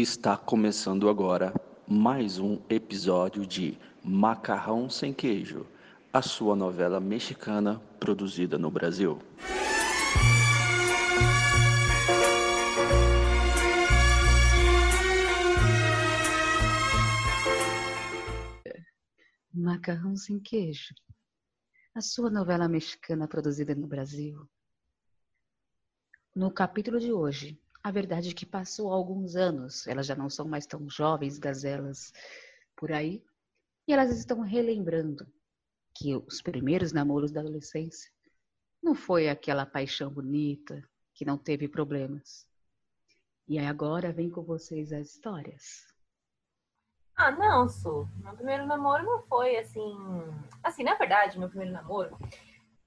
Está começando agora mais um episódio de Macarrão Sem Queijo, a sua novela mexicana produzida no Brasil. Macarrão Sem Queijo, a sua novela mexicana produzida no Brasil. No capítulo de hoje, a verdade é que passou alguns anos, elas já não são mais tão jovens gazelas por aí, e elas estão relembrando que os primeiros namoros da adolescência não foi aquela paixão bonita, que não teve problemas. E aí agora vem com vocês as histórias. Ah, não, Su. Meu primeiro namoro não foi assim. Assim, na verdade, meu primeiro namoro,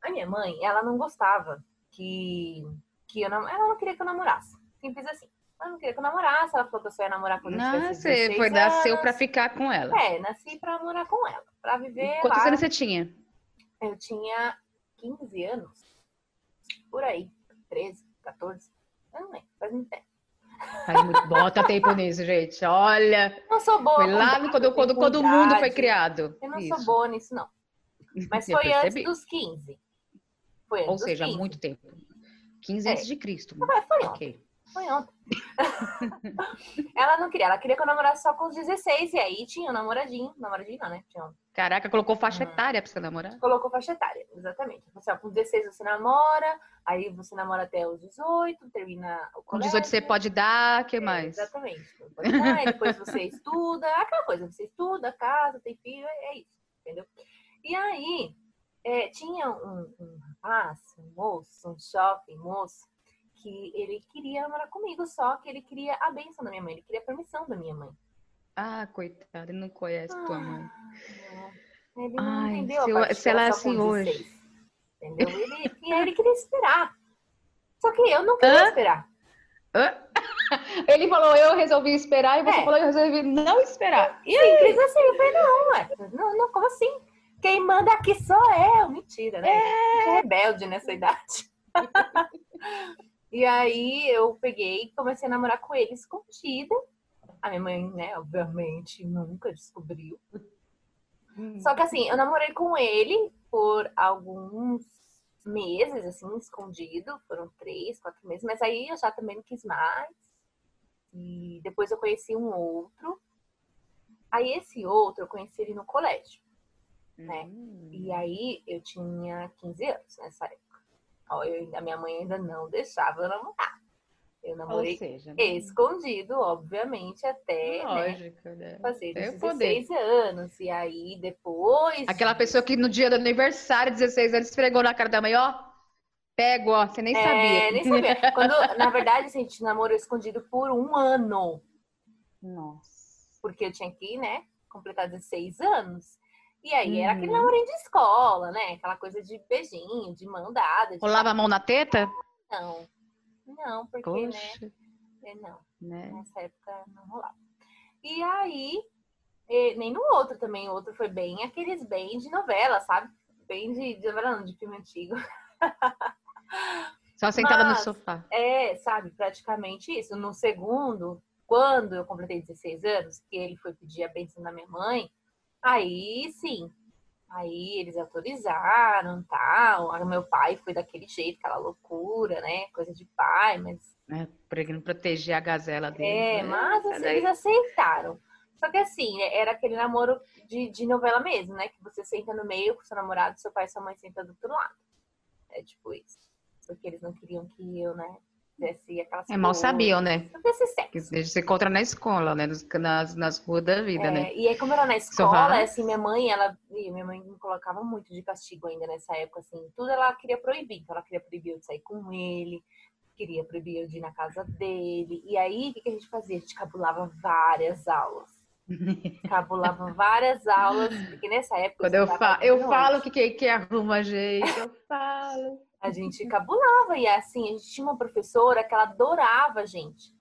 a minha mãe, ela não gostava que, que eu. Ela não queria que eu namorasse. Simples assim. Ela não queria que eu namorasse, ela falou que eu só ia namorar quando eu tivesse Você foi, nasceu pra ficar com ela. É, nasci pra morar com ela. Pra viver. Quantos lá. anos você tinha? Eu tinha 15 anos. Por aí. 13, 14. Eu não lembro, faz muito tempo. Faz muito... Bota tempo nisso, gente. Olha. Eu não sou boa. Foi lá no, quando, quando, quando o mundo foi criado. Eu não Isso. sou boa nisso, não. Mas Eu foi antes dos 15. Foi antes Ou seja, 15. muito tempo. 15 É. antes de Cristo. Foi, foi ontem. Ok. Foi ontem. ela não queria, ela queria que eu namorasse só com os 16. E aí tinha um namoradinho. Namoradinho não, né? Tinha um... Caraca, colocou faixa Hum. etária pra você namorar? Colocou faixa etária, exatamente. Assim, ó, com 16 você namora, aí você namora até os 18, termina o Com colégio. 18 você pode dar, o que É, mais? Exatamente. Pode dar, depois você estuda, aquela coisa, você estuda, casa, tem filho, é é isso, entendeu? E aí, é, tinha um, um rapaz, um moço, um jovem moço, que ele queria namorar comigo, só que ele queria a benção da minha mãe, ele queria a permissão da minha mãe. Ah, coitado, ele não conhece tua mãe. Ele não Ai, entendeu se a eu- se ela é assim hoje. 16, Entendeu? Ele, e ele queria esperar. Só que eu não queria Hã? esperar. Hã? Ele falou, eu resolvi esperar, e você É. falou, eu resolvi não esperar. E Simples assim. Eu falei, não, ué. Não, não, como assim? Quem manda aqui sou eu. Mentira, né? É. rebelde nessa idade. e aí eu peguei e comecei a namorar com ele escondida. A minha mãe, né, obviamente, nunca descobriu. Só que assim, eu namorei com ele por alguns meses, assim, escondido. Foram três, quatro meses. Mas aí eu já também não quis mais. E depois eu conheci um outro. Aí esse outro eu conheci ele no colégio. né? Hum. E aí eu tinha 15 anos nessa época. Eu a minha mãe ainda não deixava eu namorar. Eu Ou namorei seja, escondido, obviamente, até né, lógico, né? fazer Tem os o poder. 16 anos. E aí depois. Aquela pessoa que no dia do aniversário, 16 anos, esfregou na cara da mãe, ó, pego, ó, você nem É, sabia. nem sabia. Quando, na verdade, assim, a gente namorou escondido por um ano. Nossa. Porque eu tinha que, né, completar 16 anos. E aí era Uhum. aquele namorinho de escola, né? Aquela coisa de beijinho, de mão dada. de Rolava a mão na teta? Não. Não, porque, né? Poxa, é, Não, né? nessa época não rolava. E aí, nem no outro também. O outro foi bem aqueles bem de novela, sabe? Bem de, de novela, não, de filme antigo. Só sentada no Mas- sofá. É, sabe, praticamente isso. No segundo, quando eu completei 16 anos, que ele foi pedir a bênção da minha mãe, aí sim. Aí eles autorizaram, tal. Aí o meu pai foi daquele jeito, aquela loucura, né? Coisa de pai, mas Né? Pra não proteger a gazela dele. É, né? mas assim, eles aceitaram. Só que assim, né, era aquele namoro de, de novela mesmo, né? Que você senta no meio com seu namorado, seu pai e sua mãe sentam do outro lado. É tipo isso. Porque eles não queriam que eu, né, fizesse aquelas É, mal coisas, sabiam, né? Não fizesse Que sexo. você encontra na escola, né? Nas, nas ruas da vida, É, né? E aí, como era na escola, assim, minha mãe, ela. Minha mãe me colocava muito de castigo ainda nessa época, assim. Tudo ela queria proibir. Então, ela queria proibir eu de sair com ele, queria proibir eu de ir na casa dele. E aí, o que, que a gente fazia? A gente cabulava várias aulas. Cabulava várias aulas, porque nessa época. Quando eu, fa eu falo que, que, que arruma jeito, eu falo. A gente cabulava e assim, a gente tinha uma professora que ela adorava a gente.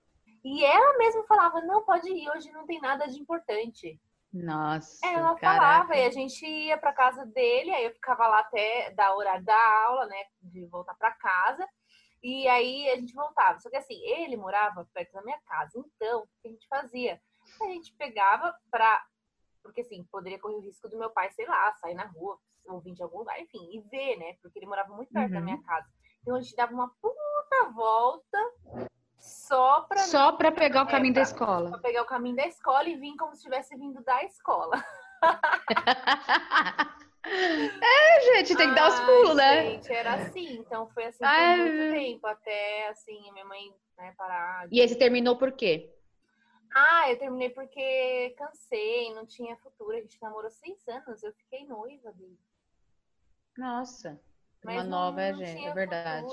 E ela mesma falava, não, pode ir, hoje não tem nada de importante. Nossa, Ela caraca. falava e a gente ia pra casa dele, aí eu ficava lá até da hora da aula, né, de voltar pra casa. E aí a gente voltava. Só que assim, ele morava perto da minha casa. Então, o que a gente fazia? A gente pegava pra. Porque assim, poderia correr o risco do meu pai, sei lá, sair na rua, ou vir de algum lugar, enfim, e ver, né? Porque ele morava muito perto uhum. da minha casa. Então a gente dava uma puta volta só pra. Só pra pegar o caminho pra, da escola. Pra pegar o caminho da escola e vir como se tivesse vindo da escola. É, gente, tem que dar os pulos, né? Gente, era assim, então foi assim Ai, por muito tempo, até assim, minha mãe né, parar. E esse terminou por quê? Ah, eu terminei porque cansei, não tinha futuro. A gente namorou seis anos, eu fiquei noiva dele. Nossa. Mas uma nova, não, é verdade.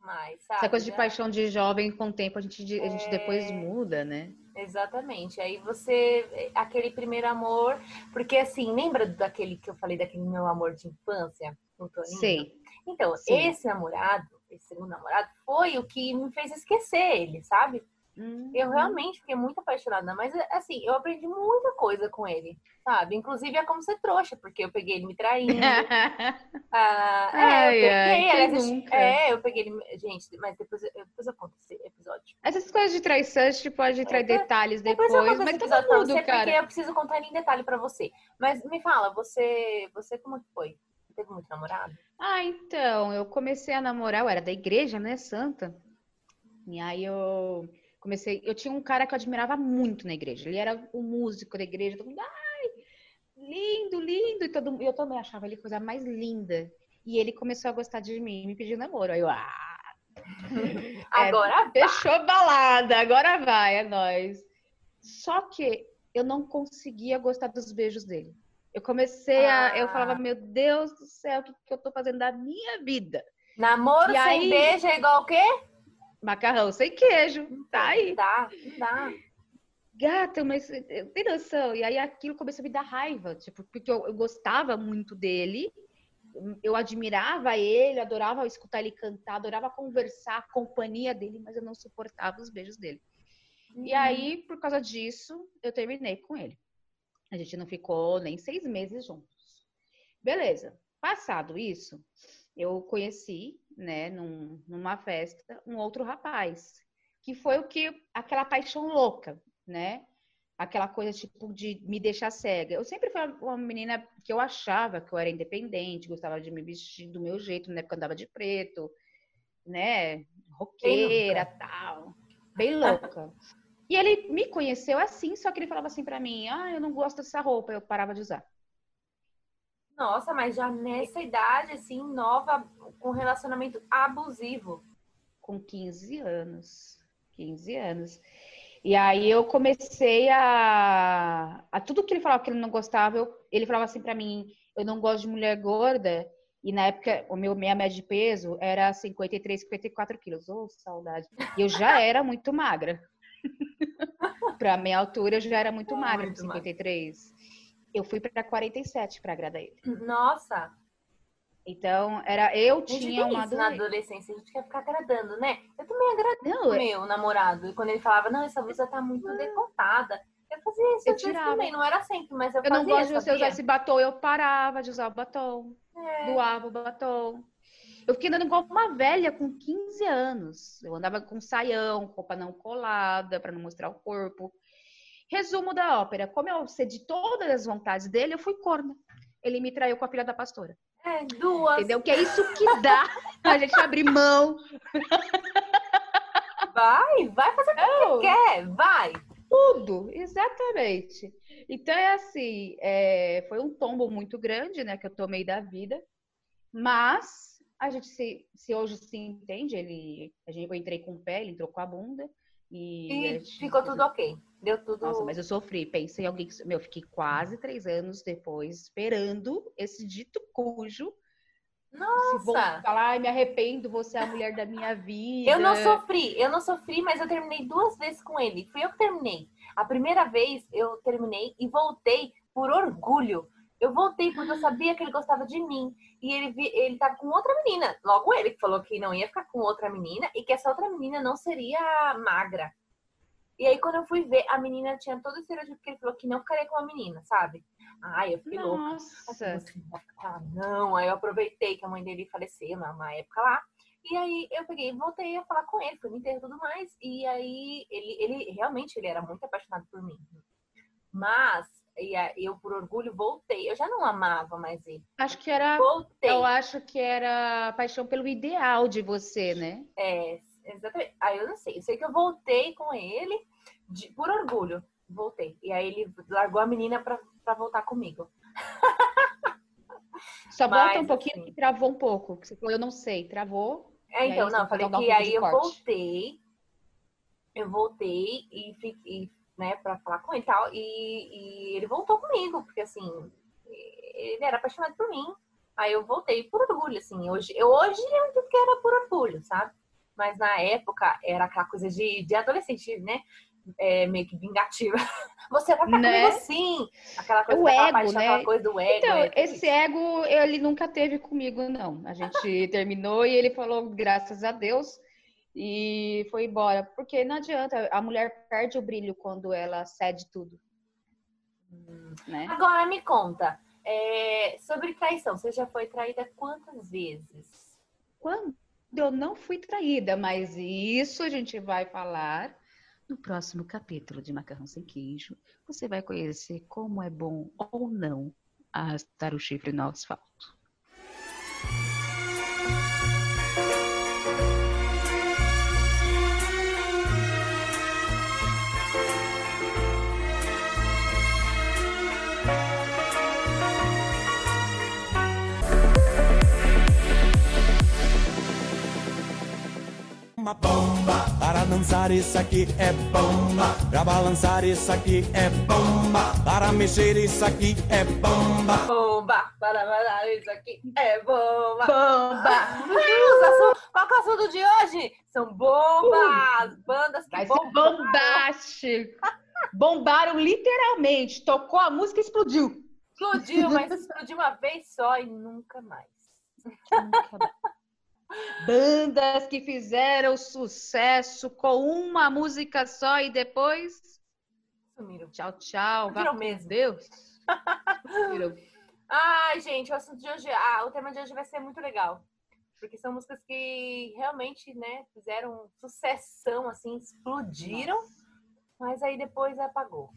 Mais, sabe? Essa coisa de paixão de jovem, com o tempo a gente, a gente é... depois muda, né? Exatamente. Aí você, aquele primeiro amor, porque assim, lembra daquele que eu falei, daquele meu amor de infância, Toninho? Sim. Então, Sim. esse namorado, esse segundo namorado, foi o que me fez esquecer ele, sabe? Uhum. Eu realmente fiquei muito apaixonada, mas assim, eu aprendi muita coisa com ele, sabe? Inclusive é como ser trouxa, porque eu peguei ele me traindo. ah, é, ai, eu peguei, ai, é, eu peguei ele. Gente, mas depois, depois eu conto esse episódio. Essas coisas de traição, a gente pode é, detalhes depois. depois mas episódio tudo, você, cara. porque eu preciso contar em detalhe pra você. Mas me fala, você, você como que foi? Teve muito namorado? Ah, então, eu comecei a namorar, eu era da igreja, né, santa. E aí eu comecei. Eu tinha um cara que eu admirava muito na igreja. Ele era o músico da igreja. Todo mundo, ai, lindo, lindo. E todo, eu também achava ele coisa mais linda. E ele começou a gostar de mim me pediu namoro. Aí eu, ah. Agora é, Fechou balada, agora vai, é nóis. Só que eu não conseguia gostar dos beijos dele. Eu comecei ah. a. Eu falava, ah. meu Deus do céu, o que, que eu tô fazendo da minha vida? Namoro e sem aí, beijo é igual o quê? Macarrão sem queijo. Tá aí. Dá, dá. Gata, mas tem noção? E aí aquilo começou a me dar raiva, tipo, porque eu, eu gostava muito dele, eu admirava ele, adorava escutar ele cantar, adorava conversar, a companhia dele, mas eu não suportava os beijos dele. Uhum. E aí, por causa disso, eu terminei com ele. A gente não ficou nem seis meses juntos. Beleza. Passado isso, eu conheci, né, num, numa festa, um outro rapaz, que foi o que aquela paixão louca, né? Aquela coisa tipo de me deixar cega. Eu sempre fui uma menina que eu achava que eu era independente, gostava de me vestir do meu jeito, na época eu andava de preto, né? Roqueira, bem tal. Bem louca. E ele me conheceu assim, só que ele falava assim para mim: "Ah, eu não gosto dessa roupa", eu parava de usar. Nossa, mas já nessa idade, assim, nova, com relacionamento abusivo. Com 15 anos. 15 anos. E aí eu comecei a. a tudo que ele falava que ele não gostava, eu... ele falava assim para mim: eu não gosto de mulher gorda. E na época, o meu minha média de peso era 53, 54 quilos. Ô, oh, saudade. E eu já era muito magra. pra minha altura, eu já era muito magra, muito 53. Magra eu fui para 47 para agradar ele. Nossa! Então, era eu tinha uma isso na adolescência, a gente quer ficar agradando, né? Eu também agradei o é meu namorado. E quando ele falava, não, essa blusa tá muito decotada. Eu fazia isso eu tirava. também, não era sempre, mas eu, eu fazia. Eu não gosto de você usar esse batom, eu parava de usar o batom. É. Doava o batom. Eu fiquei andando igual uma velha com 15 anos. Eu andava com saião, roupa não colada, para não mostrar o corpo. Resumo da ópera: como eu cedi todas as vontades dele, eu fui corna. Ele me traiu com a filha da pastora. É, duas. Entendeu? Que é isso que dá a gente abrir mão. Vai, vai fazer o que quer, vai. Tudo, exatamente. Então é assim, é, foi um tombo muito grande, né, que eu tomei da vida, mas a gente se, se hoje se entende, ele, a gente, eu entrei com o pé, ele entrou com a bunda, e, e ficou tudo ok. Deu tudo. Nossa, mas eu sofri. Pensei em alguém que. Meu, fiquei quase três anos depois esperando esse dito cujo. Nossa! Se vou falar, me arrependo, você é a mulher da minha vida. Eu não sofri, eu não sofri, mas eu terminei duas vezes com ele. Fui eu que terminei. A primeira vez eu terminei e voltei por orgulho. Eu voltei porque eu sabia que ele gostava de mim. E ele, ele tava com outra menina. Logo ele que falou que não ia ficar com outra menina e que essa outra menina não seria magra. E aí, quando eu fui ver, a menina tinha todo o estereótipo que ele falou que não ficaria com a menina, sabe? Ai, eu fiquei Nossa. louca. Assim, não, não. Aí eu aproveitei que a mãe dele faleceu numa época lá. E aí eu peguei voltei a falar com ele, fui no enterro e tudo mais. E aí ele, ele realmente ele era muito apaixonado por mim. Mas e eu, por orgulho, voltei. Eu já não amava mais ele. Acho que era. Voltei. Eu acho que era paixão pelo ideal de você, né? É, exatamente. Aí eu não sei. Eu sei que eu voltei com ele de, por orgulho. Voltei. E aí ele largou a menina pra, pra voltar comigo. Só Mas, volta um pouquinho assim, que travou um pouco. Você falou, eu não sei, travou. É, então, não, falei que um aí eu voltei. Eu voltei e fiquei, né, pra falar com ele e tal. E, e ele voltou comigo, porque assim, ele era apaixonado por mim. Aí eu voltei por orgulho, assim. Hoje eu, hoje eu entendo que era por orgulho, sabe? Mas na época era aquela coisa de, de adolescente, né? É, meio que vingativa. Você vai ficar né? comigo sim. Aquela coisa, o ego, paixão, né? coisa do ego. Então, é, esse ego, ele nunca teve comigo, não. A gente terminou e ele falou, graças a Deus, e foi embora. Porque não adianta, a mulher perde o brilho quando ela cede tudo. Né? Agora me conta, é, sobre traição, você já foi traída quantas vezes? Quando eu não fui traída, mas isso a gente vai falar no próximo capítulo de Macarrão Sem Queijo. Você vai conhecer como é bom ou não arrastar o chifre no asfalto. Uma bomba. Para dançar isso aqui é bomba. Pra balançar isso aqui é bomba. Para mexer isso aqui é bomba. Bomba. Para balançar isso aqui é bomba. Bomba. Qual é o assunto de hoje? São bombas. Uh, bandas que Vai bombaram. bombástico. Bombaram literalmente. Tocou a música e explodiu. Explodiu, mas explodiu uma vez só e nunca mais. Nunca mais. Bandas que fizeram sucesso com uma música só e depois. Sumiram. Tchau, tchau. Viram mesmo. Deus. Ai, gente, o assunto de hoje, ah, o tema de hoje vai ser muito legal. Porque são músicas que realmente, né, fizeram sucessão, assim, explodiram, Nossa. mas aí depois apagou.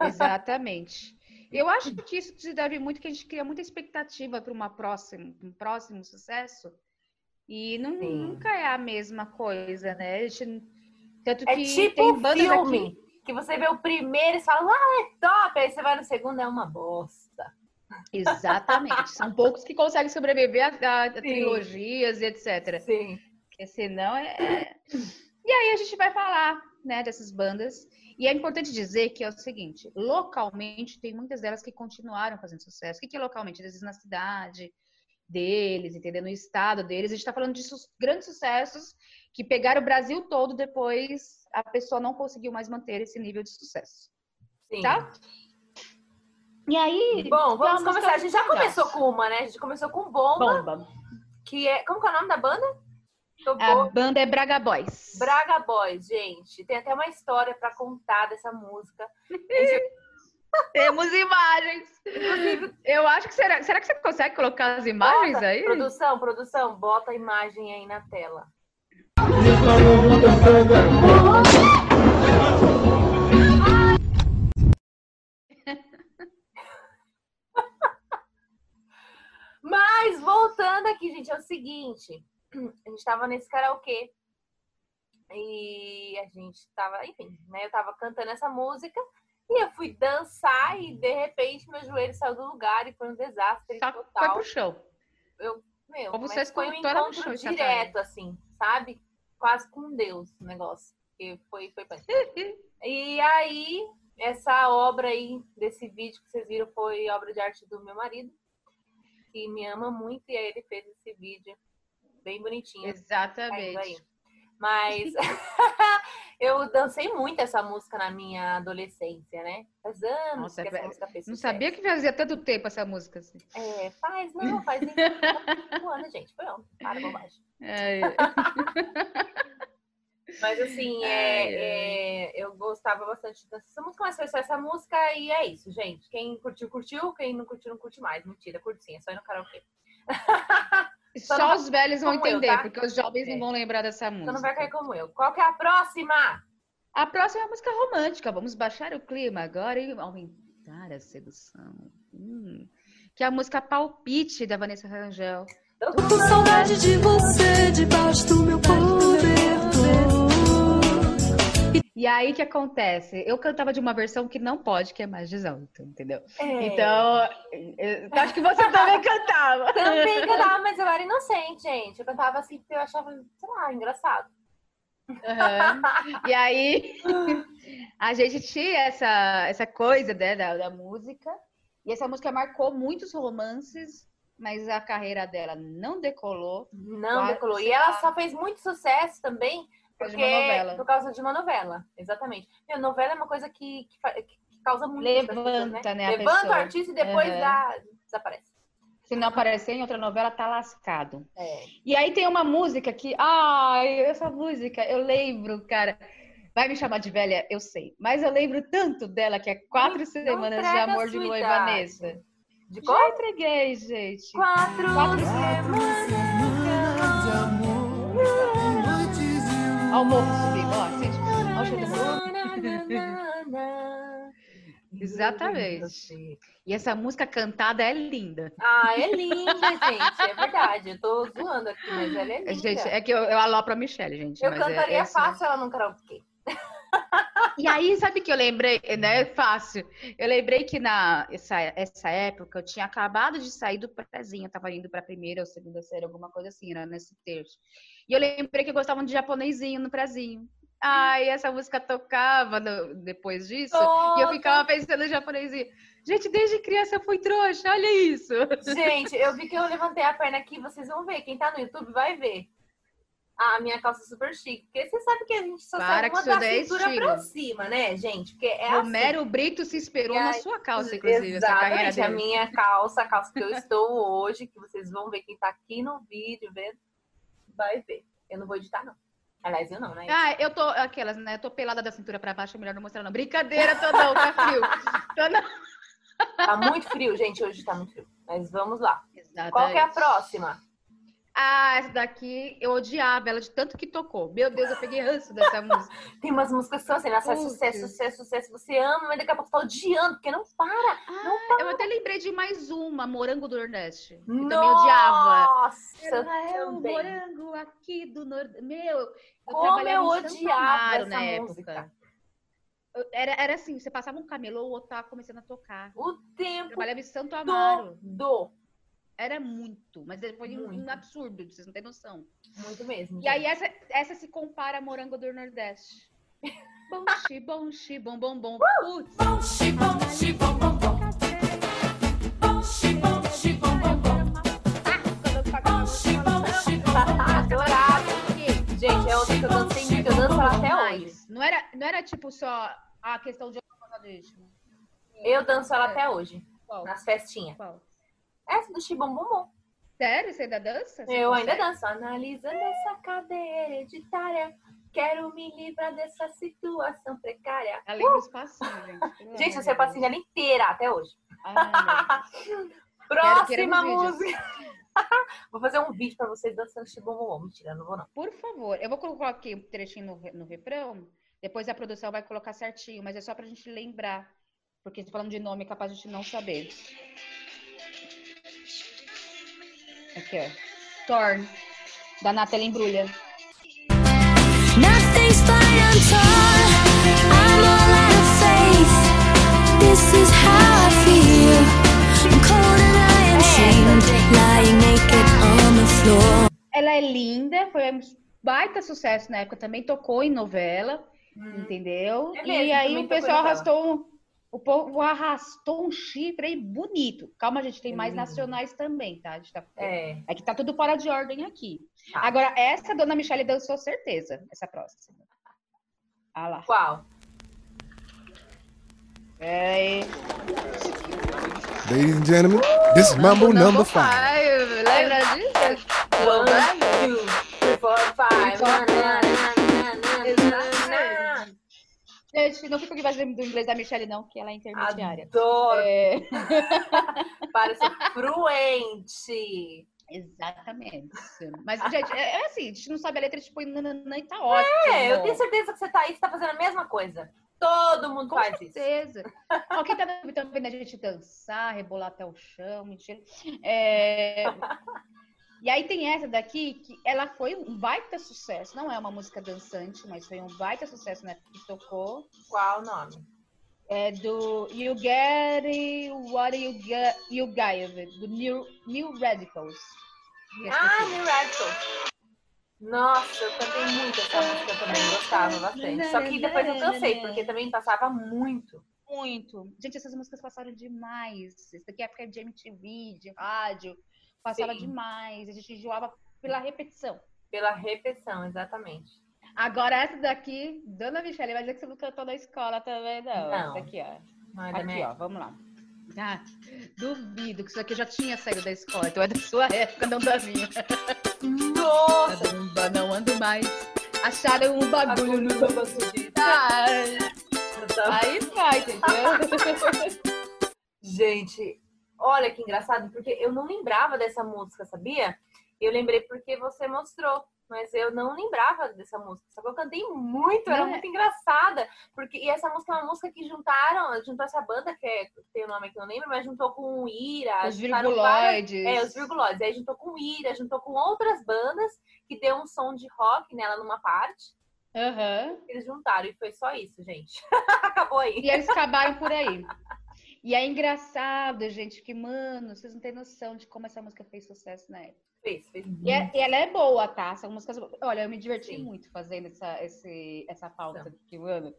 Exatamente. Eu acho que isso se deve muito que a gente cria muita expectativa para uma próxima, um próximo sucesso. E não, nunca é a mesma coisa, né? A gente, tanto é que tipo tem bandas filme, aqui... que você vê o primeiro e fala, ah, é top, aí você vai no segundo, é uma bosta. Exatamente. São poucos que conseguem sobreviver a, a, a trilogias e etc. Sim. Porque senão é, é... E aí a gente vai falar, né, dessas bandas. E é importante dizer que é o seguinte: localmente, tem muitas delas que continuaram fazendo sucesso. O que é localmente? Às vezes na cidade deles, entendeu? No estado deles. A gente está falando de grandes sucessos que pegaram o Brasil todo, depois a pessoa não conseguiu mais manter esse nível de sucesso. Sim. Tá? E aí. Bom, vamos começar. A gente já começou com uma, né? A gente começou com Bomba. Bomba. Que é. Como que é o nome da banda? A banda é Braga Boys. Braga Boys, gente. Tem até uma história para contar dessa música. Temos imagens. Eu acho que será. Será que você consegue colocar as imagens bota, aí? Produção, produção, bota a imagem aí na tela. Mas voltando aqui, gente, é o seguinte a gente tava nesse karaokê. E a gente tava, enfim, né? Eu tava cantando essa música e eu fui dançar e de repente meu joelho saiu do lugar e foi um desastre Só total. Foi pro chão. Eu, meu, Como foi um encontro chão, direto, assim, sabe? Quase com Deus o negócio. E foi, foi E aí, essa obra aí, desse vídeo que vocês viram, foi obra de arte do meu marido, que me ama muito, e aí ele fez esse vídeo bem bonitinha. Exatamente. Mas eu dancei muito essa música na minha adolescência, né? Faz anos Nossa, que essa música fez Não sabia que fazia tanto tempo essa música assim. É, faz, não, faz um ano, gente. Foi ontem, para bobagem. É. Mas assim, é, é, eu gostava bastante dessa música, mas foi só essa música e é isso, gente. Quem curtiu, curtiu. Quem não curtiu, não curte mais. Mentira, curti sim, é só ir no karaokê. Só os velhos vão como eu, entender, tá? porque os jovens É. não vão lembrar dessa Você não vai música. cair como eu. Qual que é a próxima? A próxima é a música romântica. Vamos baixar o clima agora e aumentar a sedução. Hum. Que é a música Palpite, da Vanessa Rangel. Eu Tô com saudade de você debaixo do meu cobertor. E aí, o que acontece? Eu cantava de uma versão que não pode, que é mais 18, entendeu? É. Então, acho que você também cantava. Também cantava, mas eu era inocente, gente. Eu cantava assim porque eu achava, sei lá, engraçado. Aham. E aí, a gente tinha essa, essa coisa né, da, da música. E essa música marcou muitos romances, mas a carreira dela não decolou Não decolou. E ela só fez muito sucesso também porque de uma novela. por causa de uma novela. Exatamente. Meu, novela é uma coisa que, que, que causa muito Levanta, né, a Levanta o artista e depois Aham. dá, desaparece. Se não aparecer em outra novela, tá lascado. É. E aí tem uma música que. Ai, essa música, eu lembro, cara. Vai me chamar de velha, eu sei. Mas eu lembro tanto dela que é Quatro Não Semanas de a Amor de Noiva. Vanessa. De Já qual? entreguei, gente. Quatro, Quatro semanas. Olha o morro subindo, ó. Sente. Exatamente. E essa música cantada é linda. Ah, é linda, gente. É verdade. Eu tô zoando aqui, mas ela é linda. Gente, é que eu, eu alopro a Michelle, gente. Eu é- cantaria essa- fácil ela num karaokê. E aí, sabe que eu lembrei, né? Fácil. Eu lembrei que na essa, essa época eu tinha acabado de sair do prézinho, eu tava indo pra primeira ou segunda série, alguma coisa assim, era nesse terço. E eu lembrei que gostavam de japonesinho no prézinho. Ai, essa música tocava no- depois disso, e eu ficava pensando em japonesinho. Gente, desde criança eu fui trouxa, olha isso. Gente, eu vi que eu levantei a perna aqui, vocês vão ver. Quem tá no YouTube vai ver. A minha calça super chique. Porque você sabe que a gente só Para sabe que uma da é cintura estilo. pra cima, né, gente? Porque é Romero Brito se esperou E na sua calça, assim. inclusive, Exatamente, a minha calça, a calça que eu estou hoje, que vocês vão ver quem tá aqui no vídeo, vendo, vai ver. Eu não vou editar, não. Aliás, eu não, né? Ah, eu tô, aquelas, né? Eu tô pelada da cintura pra baixo, é melhor não mostrar, não. Brincadeira, tô não, tá frio. Tô não. Tá muito frio, gente, hoje tá muito frio. Mas vamos lá. Exatamente. Qual que é a próxima? Ah, essa daqui eu odiava ela de tanto que tocou. Meu Deus, eu peguei ranço dessa música. Tem umas músicas que são assim, nossa, é sucesso, sucesso, sucesso. Você ama, mas daqui a pouco tá odiando, porque não para. Ah, eu até lembrei de mais uma, Morango do Nordeste. Que também odiava. Nossa, Ela é também. morango aqui do Nordeste. Meu, eu Como eu odiava Amaro essa na música. época. Eu- Era, era assim, você passava um camelô, o outro tava começando a tocar. O Eu tempo trabalhava em Santo Amaro. todo. Era muito, mas foi um, um Muito. absurdo, vocês não têm noção. Muito mesmo. E aí essa, essa se compara a Morango do Nordeste. Bom, xi, bom, xi, bom, bom, bom. Putz. Adorava. Gente, é outra que eu dancei muito, eu danço ela até hoje. Não era, não era tipo só a questão de. Eu danço ela até hoje, Qual? nas festinhas. Qual? Essa do Chibom Bumbum. Sério? Você ainda dança? Você Eu ainda danço. Analisando essa cadeia hereditária, quero me livrar dessa situação precária. Eu lembro os passinhos, gente. Gente, eu sei de passinho ela inteira até hoje. Próxima música. vou fazer um vídeo pra vocês dançando Bumbum. Mentira, não vou não. Por favor, eu vou colocar aqui um trechinho no, no refrão, depois a produção vai colocar certinho, mas é só pra gente lembrar. Porque falando de nome, é capaz de gente não saber. Aqui, ó. Torn, da Nathalie Embrulha. Nothing's fine, I'm torn. I'm all out of faith. This is how I feel. I'm cold and I am shamed, lying naked on the floor. Ela é linda, foi um baita sucesso na época, também tocou em novela, entendeu? É e mesmo, aí também o pessoal arrastou um, o povo arrastou um chifre aí bonito. Calma, gente, tem mais lindo. nacionais também, tá? A gente tá É. É que tá tudo fora de ordem aqui. Tá. Agora, essa dona Michelle dançou certeza, essa próxima. Ah lá. Qual? É. Ladies and gentlemen, this is Mambo number five. Lembra disso? One, two, three, four, five. Na. Gente, não fica aqui fazendo do inglês da Michelle, não, que ela é intermediária. Adoro. É, Parece fluente. Exatamente. Mas, gente, é, é assim, a gente não sabe a letra, a gente põe nananã e tá ótimo. É, eu tenho certeza que você tá aí, você tá fazendo a mesma coisa. Todo mundo Com faz isso. certeza. Ó, quem tá vendo também a gente dançar, rebolar até o chão, mentira. É, E aí tem essa daqui que ela foi um baita sucesso. Não é uma música dançante, mas foi um baita sucesso na época que tocou. Qual o nome? É do You Get It, What You Get, You Give It, do New, New Radicals. Ah, New Radical. Nossa, eu cantei muito essa música também, gostava bastante. Só que depois eu cansei, porque também passava muito. Muito. Gente, essas músicas passaram demais. Isso daqui é época de MTV, de rádio. Passava Sim. demais. A gente enjoava pela repetição. Pela repetição, exatamente. Agora, essa daqui, Dona Michelle, vai dizer que você não cantou na escola também, não. Não. Essa aqui, ó. Não é Aqui, minha ó, vamos lá. Ah, duvido que isso aqui já tinha saído da escola, então é da sua época, não da minha. Nossa! Caramba, não ando mais. Acharam um bagulho no meu Ai, Aí vai, entendeu? Gente, olha que engraçado, porque eu não lembrava dessa música, sabia? Eu lembrei porque você mostrou, mas eu não lembrava dessa música. Só que eu cantei muito, era é? muito engraçada. Porque, e essa música é uma música que juntaram, juntou essa banda, que é, tem o nome que eu não lembro, mas juntou com o Ira. Os virguloides. É, os virguloides. Aí juntou com o Ira, juntou com outras bandas que deu um som de rock nela numa parte. Aham. Eles juntaram e foi só isso, gente. Acabou aí. E eles acabaram por aí. E é engraçado, gente, que, mano, vocês não têm noção de como essa música fez sucesso na época. Fez, fez. E, é- e ela é boa, tá? São músicas. Olha, eu me diverti Sim. muito fazendo essa, esse, essa pauta São. mano.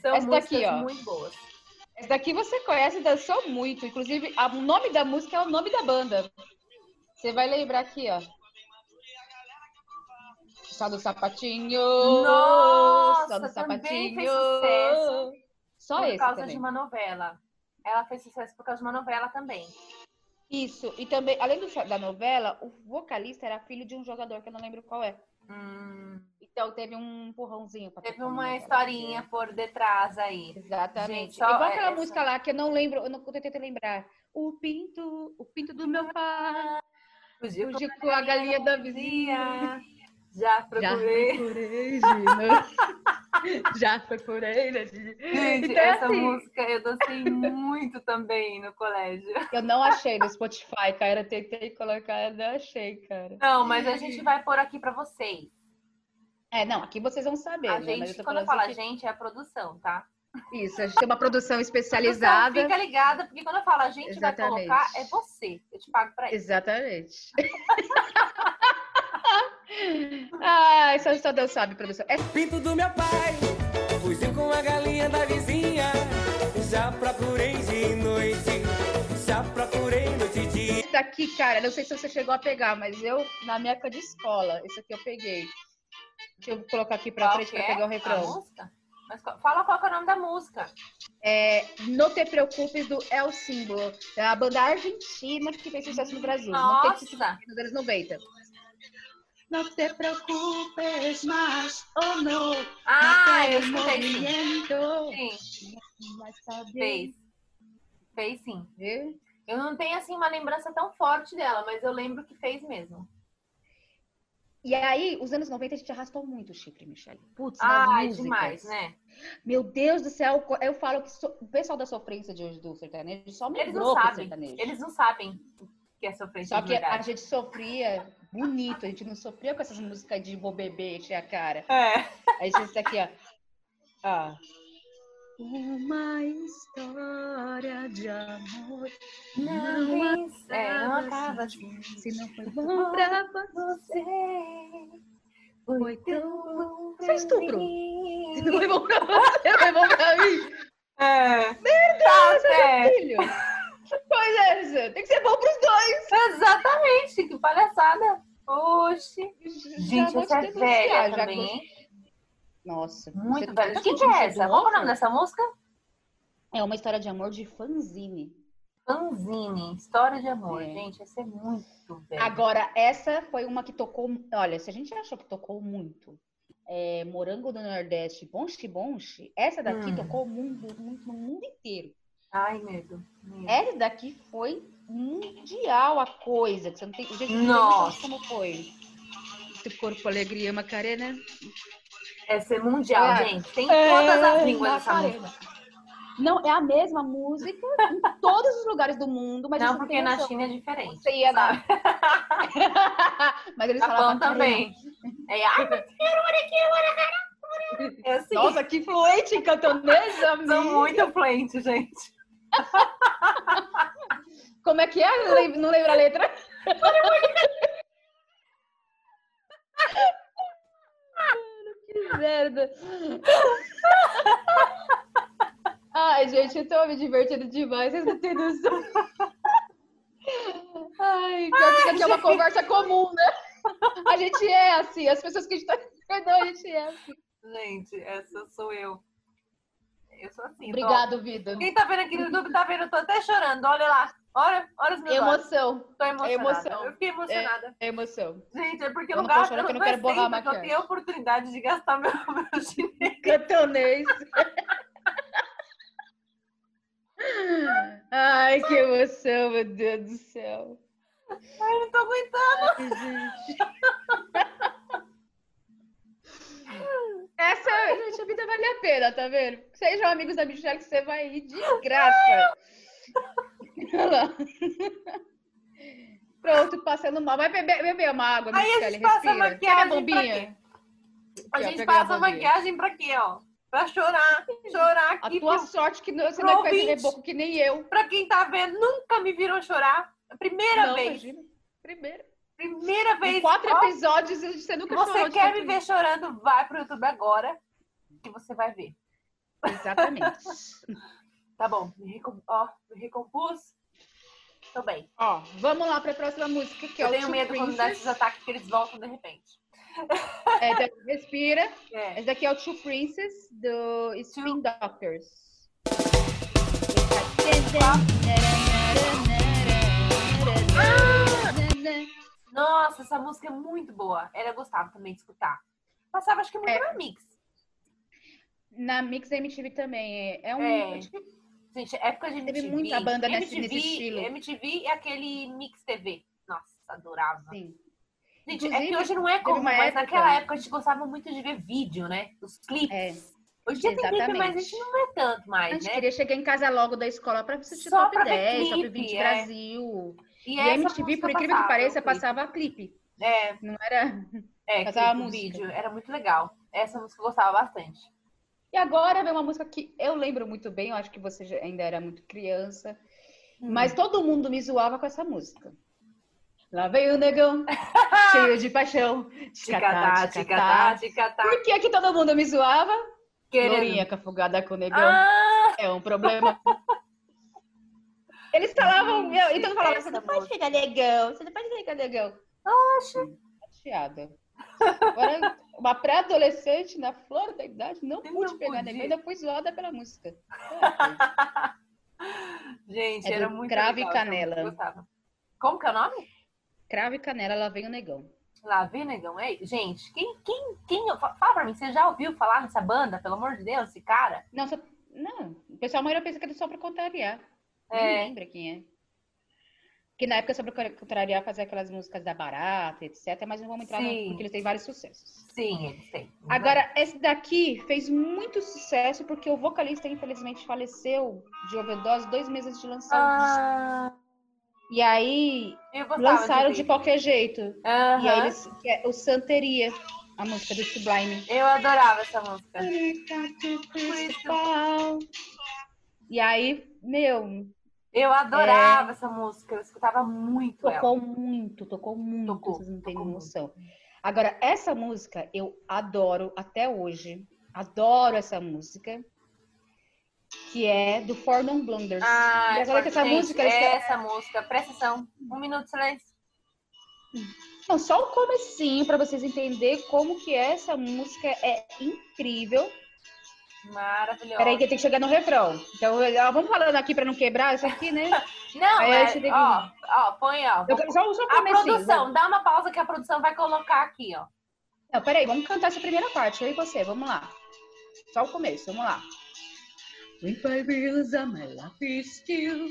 São Essa daqui, músicas ó. muito boas. Essa daqui você conhece e dançou muito. Inclusive, a- o nome da música é o nome da banda. Você vai lembrar aqui, ó. Só do sapatinho. Nossa, só do sapatinho. fez sucesso. Só por esse causa também. de uma novela. Ela fez sucesso por causa de uma novela também. Isso. E também, além do- da novela, o vocalista era filho de um jogador que eu não lembro qual é. Hum, Então teve um empurrãozinho pra teve uma novela. historinha por detrás aí. Exatamente. Gente, Igual aquela essa- música lá que eu não lembro, eu não tentei lembrar. O pinto, o pinto do meu pai. Fugiu Fugiu com a galinha da vizinha. Já Já procurei. procurei, Gina. Já procurei, né, Gina? Gente, Então, essa assim, música eu dancei muito também no colégio. Eu não achei no Spotify, cara. Eu tentei colocar, eu não achei, cara. Não, mas a gente vai pôr aqui pra vocês. É, não, aqui vocês vão saber, A né? Eu gente, tô quando eu falo a assim gente, é a produção, tá? Isso, a gente tem uma produção Produção, especializada. fica ligada, porque quando eu falo a gente vai Exatamente. colocar, é você. Eu te pago pra isso. Exatamente. ah, só, só Deus sabe, produção. É Pinto do meu pai, fugiu com a galinha da vizinha. Já procurei de noite, já procurei noite e dia. esse daqui, cara, não sei se você chegou a pegar, mas eu, na minha época de escola, esse aqui eu peguei. Deixa eu colocar aqui pra Qual frente pra é pegar o a refrão. música? Mas fala qual que é o nome da música. É, Não Te Preocupes, do El Símbolo. É a banda argentina que fez sucesso no Brasil. Não Nossa! tem nos anos 90. Não te preocupes mais, oh no. Ah, eu no escutei sim. fez. Fez sim. Viu? Eu não tenho assim uma lembrança tão forte dela, mas eu lembro que fez mesmo. E aí, os anos 90 a gente arrastou muito o chifre, Michelle. Putz, nas Ai, músicas. demais, né? Meu Deus do céu, eu falo que so- o pessoal da sofrência de hoje do sertanejo só Eles não sabem. sertanejo. Eles não sabem o que é sofrência Só que a gente sofria bonito, a gente não sofria com essas músicas de vou beber, encher a cara. É. Aí a gente aqui, ó. ó. Uma história de amor Não, Não é, não acaba acaba assim. se não foi bom pra você. Foi tão bom Isso é pra estupro. mim. Se não foi bom pra você, foi bom pra mim. É. Tá certo. Filho, coisa? Tem que ser bom pros dois. Exatamente, que palhaçada. Oxi. Já Gente, vou essa é velha já também, hein? Nossa. Muito velha. tá De quem que sentindo é essa? Qual que é o nome dessa música? É uma história de amor de fanzine. Fanzine, História de Amor. É. Gente, essa é muito velha. Agora, essa foi uma que tocou. Olha, se a gente achou que tocou muito é, Morango do Nordeste, Bonche Bonche, essa daqui Hum. tocou muito, muito, no mundo inteiro. Ai, medo. medo. Essa daqui foi mundial a coisa. Que você não tem, gente, não Nossa. como foi. Esse corpo, alegria, Macarena. É ser mundial, É. gente. Tem todas as É, línguas Macarena. música. Não, é a mesma música em todos os lugares do mundo, mas Não, porque na. China é diferente. Você ia na... mas eles Japão falavam também. É, é assim. Nossa, que fluente em cantonês, amiga. Sou muito fluente, gente. Como é que é? Não lembro a letra? Mano, que merda. Ai, gente, eu tô me divertindo demais, vocês não têm noção. Ai, isso aqui é uma conversa comum, né? A gente é assim, as pessoas que a gente tá a gente é assim. Gente, essa sou eu. Eu sou assim. tô- Obrigado, vida. Quem tá vendo aqui no YouTube tá vendo, eu tô até chorando. Olha lá. Olha, olha os meus olhos. Emoção, Tô emocionada. emoção. Eu fiquei emocionada. é emoção. Gente, é porque Eu eu não tô gasto, que não eu não quero borrar porque eu tenho a oportunidade de gastar meu, meu chinês. Cantonês. Ai, que emoção, meu Deus do céu. Ai, não tô aguentando. Ai, gente. Essa, gente, a vida vale a pena, tá vendo? Sejam amigos da Michelle que você vai rir de graça. Olha lá. Pronto, passando mal. Vai beber, beber uma água, Aí a Michelle, gente passa respira. maquiagem Quer a bombinha? A gente a passa bombinha. maquiagem pra quê, ó? Pra chorar. Chorar A tua pro- sorte que não- você pro não quase ouvinte. reboco que nem eu. Pra quem tá vendo, nunca me viram chorar. A Primeira não, vez. imagina. Primeiro. Primeira vez. Em quatro Ó, episódios você nunca Você chorou quer me ver chorando? Vai pro YouTube agora. Que você vai ver. Exatamente. Tá bom. Me, recom... ó, me recompus. Tô bem. Ó, vamos lá pra próxima música, que é eu o tenho Two medo quando dá esses Princess. ataques que eles voltam de repente. É, respira. É. Esse daqui é o Two Princess, do Spin Doctors. Nossa, essa música é muito boa. Ela gostava também de escutar. Passava, acho que muito É. na Mix. Na Mix MTV também. É, é um. É. Gente, época de Teve MTV. muita banda MTV, nesse estilo. MTV e aquele Mix TV. Nossa, adorava. Sim. Gente, é Inclusive, que hoje não é teve comum, mas época- naquela época a gente gostava muito de ver vídeo, né? Os clipes. É, Hoje tem clipe, mas a gente não é tanto A mais, gente né? queria chegar em casa logo da escola pra assistir Só Top pra ver 10, Top clipe, 20 é. Brasil. E, a essa MTV, por incrível que pareça, passava clipe. É, Não era. é, Passava clipe, música. vídeo. Era muito legal. Essa música eu gostava bastante. E agora vem uma música que eu lembro muito bem, eu acho que você ainda era muito criança. Hum. Mas todo mundo me zoava com essa música. Lá veio o negão, cheio de paixão. Ticatá, Ticatá, ticatá, ticatá. ticatá. Por que, que todo mundo me zoava? Querendo. Lourinha cafugada com o negão. Ah, É um problema. Eles falavam, meu, então falava, essa você não pode pegar negão, você não pode pegar negão. Oxe. Chateada. Agora, uma pré-adolescente na flor da idade não Eu pude não pegar podia. negão, ainda fui zoada pela música. Gente, É era muito Cravo legal Canela. eu. Como que é o nome? Cravo e canela, lá vem o negão. Lá vem, negão. Ei, gente, quem, quem, quem... fa- Fala pra mim, você já ouviu falar nessa banda? Pelo amor de Deus, esse cara? Não, só- não, o pessoal a maioria pensa que é só pra contrariar. É. Nem lembra quem é. Que na época, só pra contrariar, fazer aquelas músicas da Barata, etc. Mas não vamos entrar no, porque eles têm vários sucessos. Sim, eles têm. Agora, esse daqui fez muito sucesso porque o vocalista, infelizmente, faleceu de overdose dois meses de lançar. Ah, E aí, eu gostava lançaram de de qualquer jeito. E aí, eles, é o Santeria, a música do Sublime. Eu adorava essa música. E aí, meu, Eu adorava essa música. Eu escutava muito ela. É. tocou muito, tocou muito, Tocou, vocês não têm noção. Agora, essa música eu adoro até hoje. Adoro essa música. Que é do Four Non Blunders. Ah, que essa gente, música, têm- essa música, presta atenção. Um minuto de silêncio. Não, só o comecinho para vocês entenderem como que essa música é incrível. Maravilhosa. Peraí que tem que chegar no refrão. Então, ó, vamos falando aqui para não quebrar isso aqui, né? Não, Aí é, ó, ó, põe, ó. Eu, só, só A produção, dá uma pausa que a produção vai colocar aqui, ó. Não, peraí, vamos cantar essa primeira parte. Eu e você, vamos lá. Só o começo, vamos lá. In five years of my life is still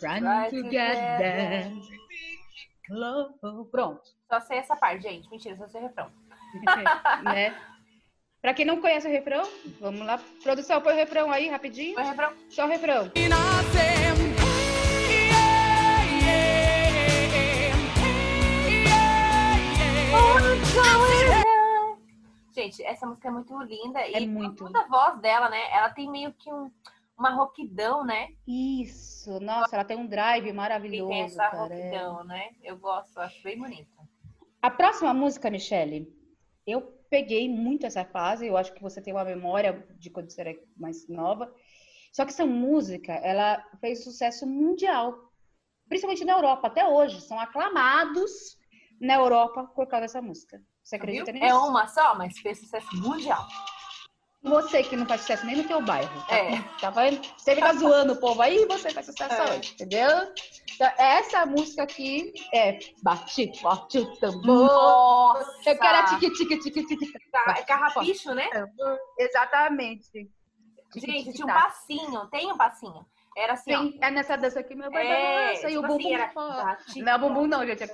Trying Try to get there. Pronto. Só sei essa parte, gente. Mentira, só sei o refrão. né? Pra quem não conhece o refrão, vamos lá. Produção, põe o refrão aí, rapidinho. Foi o refrão. Só o refrão. Gente, essa música é muito linda. É e muito. a voz dela, né? Ela tem meio que um, uma roquidão, né? Isso, nossa, ela tem um drive E maravilhoso, tem essa cara. é. roquidão, né? Eu gosto, acho bem bonita. A próxima música, Michele, eu peguei muito essa fase, eu acho que você tem uma memória de quando você era mais nova. Só que essa música, ela fez sucesso mundial, principalmente na Europa, até hoje. São aclamados na Europa por causa dessa música. Você acredita Viu? nisso? É uma só, mas fez sucesso mundial. Você que não faz sucesso nem no teu bairro. Tá, É. tá vendo? Você fica zoando o povo aí, você faz sucesso É. hoje, entendeu? Essa música aqui é bate, bate o tambor. Nossa! Eu quero a tique, tique, tique, tique. Tá, É carrapicho, né? Exatamente. Gente, tinha um passinho. Tem um passinho. Era assim, ó. Sim, é nessa dança aqui, meu pai É, dança e o tipo assim, bumbum era Não é bumbum não, gente. É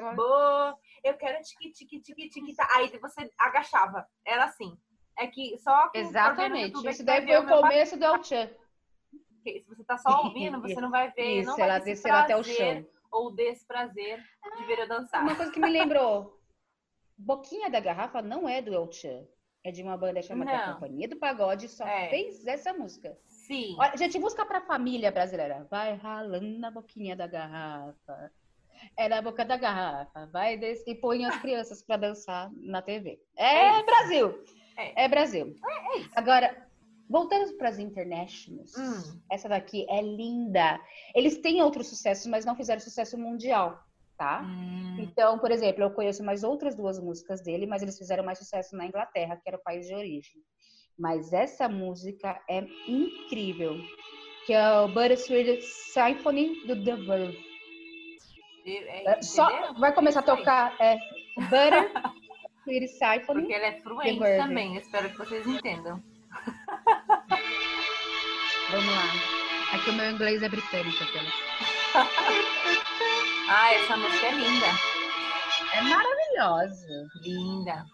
eu quero tique, tique, tique, tique. Aí você agachava. Era assim. É que só Exatamente. Isso daí foi ver o começo do El Papel. Se você tá só ouvindo, você não vai ver. Isso, não vai ela ter esse até o chão. Ou desprazer de ver eu dançar. Uma coisa que me lembrou. Boquinha da Garrafa não é do El Chan. É de uma banda chamada Não. Companhia do Pagode, só É. fez essa música. Sim. Olha, gente, música pra família brasileira. Vai ralando na boquinha da garrafa. É na boca da garrafa. Vai des... e põe as crianças pra dançar na TV. É É, isso. Brasil. É. É, Brasil. Agora, voltando para as internationals. Hum. Essa daqui é linda. Eles têm outros sucessos, mas não fizeram sucesso mundial, tá? Hum, Então, por exemplo, eu conheço mais outras duas músicas dele, mas eles fizeram mais sucesso na Inglaterra, que era o país de origem. Mas essa música é incrível, que é o Buttersweet Symphony do The Verve. é, É, Só vai começar a tocar é Butter Symphony. Porque ele é fluente também. Espero que vocês entendam. Vamos lá. Aqui o meu inglês é britânico, aquela. Ah, essa música é linda. É maravilhosa. Linda.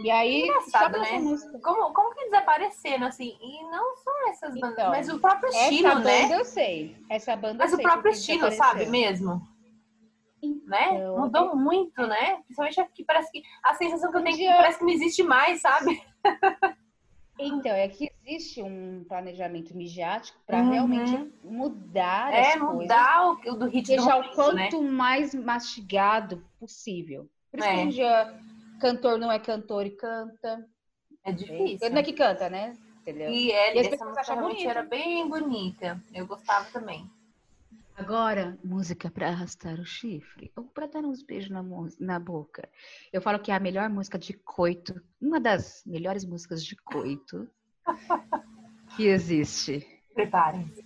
E aí, Engraçado, essa né? Como, como que desapareceram, assim? E não só essas bandas, Então, mas o próprio Essa estilo, banda né? eu sei. Essa banda Mas eu o próprio estilo, sabe mesmo? Né? Então, Mudou muito, né? Principalmente aqui, parece que a sensação que eu tenho é que parece que não existe mais, sabe? Então, é que existe um planejamento midiático para Uhum. realmente mudar É, as coisas. mudar o, o do ritmo. Deixar o né? quanto mais mastigado possível. Por isso que É. hoje em dia cantor não é cantor e canta. É difícil. Não é que canta, né? Entendeu? E é, E essa música realmente bonito. era bem bonita. Eu gostava também. Agora, música para arrastar o chifre ou para dar uns beijos na, na boca. Eu falo que é a melhor música de coito, uma das melhores músicas de coito que existe. Preparem-se.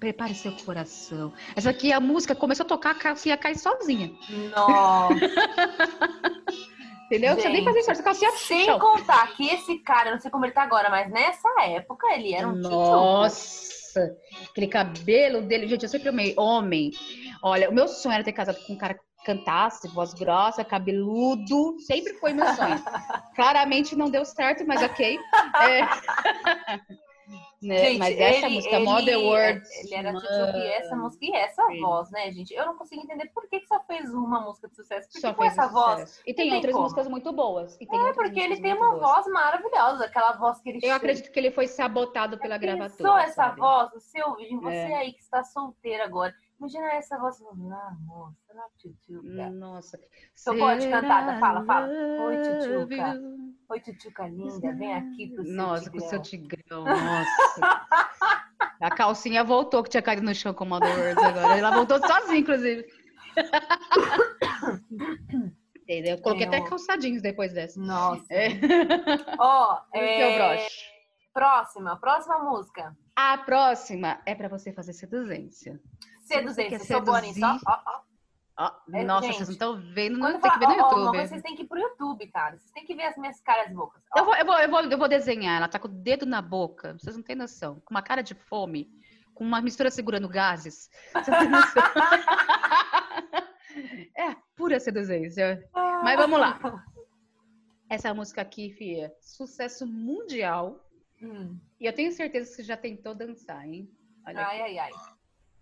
Prepare seu coração. Essa aqui, a música começou a tocar, a calcinha cai sozinha. Nossa. Entendeu? Você nem Gente, fazia isso, a calcinha Sem chão. contar que esse cara, não sei como ele tá agora, mas nessa época ele era um tchutchuco. Aquele cabelo dele, gente, eu sempre amei homem. Olha, o meu sonho era ter casado com um cara que cantasse, voz grossa, cabeludo. Sempre foi meu sonho. Claramente não deu certo, mas ok. É. Né, Gente, mas essa ele- música, ele- Mother Words. Ele era mano, tchutchuco e essa música e essa Sim. voz, né, gente? Eu não consigo entender por que, que só fez uma música de sucesso. Porque Só com fez essa voz. sucesso. E tem outras como. músicas muito boas. E tem É porque ele tem uma boas. voz maravilhosa, aquela voz que ele Eu chega. acredito que ele foi sabotado pela Pensou gravatora. essa sabe? voz, o seu vídeo, você É. aí que está solteira agora. Imagina essa voz ah, moça, na tchutchuca. Nossa. Você pode cantar, fala, fala. Oi, tchutchuca. Oi, tchutchuca linda, vem aqui pro seu Nossa, com o tigrão. seu tigrão, nossa. A calcinha voltou, que tinha caído no chão com o Mother Words agora. Ela voltou sozinha, inclusive. Entendeu? Eu Coloquei É, até calçadinhos depois dessa. Nossa. É. Ó, E o é, próxima, próxima música. A próxima é pra você fazer seduzência. Quer eu sou boa nisso, ó, seduzir, ó, Ó, É, nossa, gente, vocês não estão vendo, não tem que ver fala, no uma YouTube. vocês têm que ir pro YouTube, cara. Vocês têm que ver as minhas caras bocas. Eu vou, eu, vou, eu, vou, eu vou desenhar. Ela tá com o dedo na boca. Vocês não têm noção. Com uma cara de fome. com uma mistura segurando gases. Você tem noção? é pura seduzência. Mas vamos lá. Essa música aqui, Fia, sucesso mundial. Hum. E eu tenho certeza que você já tentou dançar, hein? Olha Ai, ai, ai.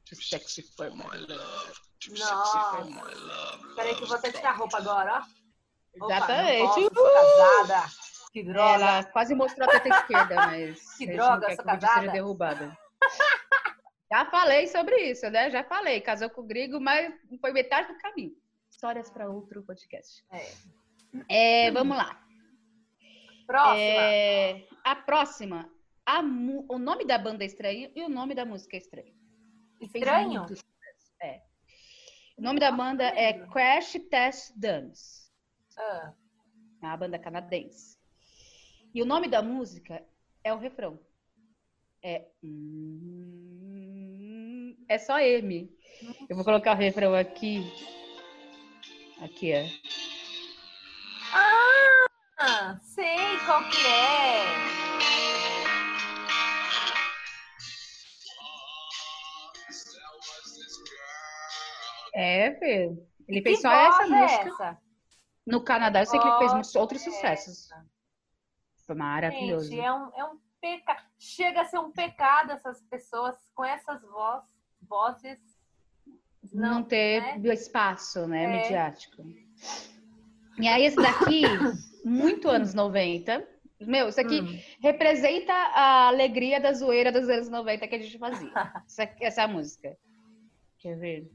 Too sexy for my love. Nossa. my love. Peraí que eu vou até tirar a roupa agora, ó. Opa, Exatamente. não posso, sou casada. Que droga. Ela quase mostrou a teta esquerda, mas Que droga, não sou que vídeo casada. seja derrubado. Já falei sobre isso, né? Já falei. Casou com o Grigo, mas foi metade do caminho. Histórias para outro podcast. É. É, vamos lá. Próxima. É, a próxima. a o nome da banda é estranho e o nome da música é estranho. Estranho? É. O nome da banda é Crash Test Dummies. Ah, É uma banda canadense. E o nome da música é o refrão. É. É só M. Eu vou colocar o refrão aqui. Aqui, é. ah, sei qual que é. É, Fê. Ele fez só essa é música. essa? No Canadá, eu sei que ele fez outros é sucessos. Foi maravilhoso. Gente, é um, é um pecado. Chega a ser um pecado essas pessoas com essas voz, vozes. não, ter né? espaço, né, É. midiático. E aí esse daqui, muito anos 90. Meu, isso aqui Hum. representa a alegria da zoeira dos anos 90 que a gente fazia. Essa, essa música. Quer ver?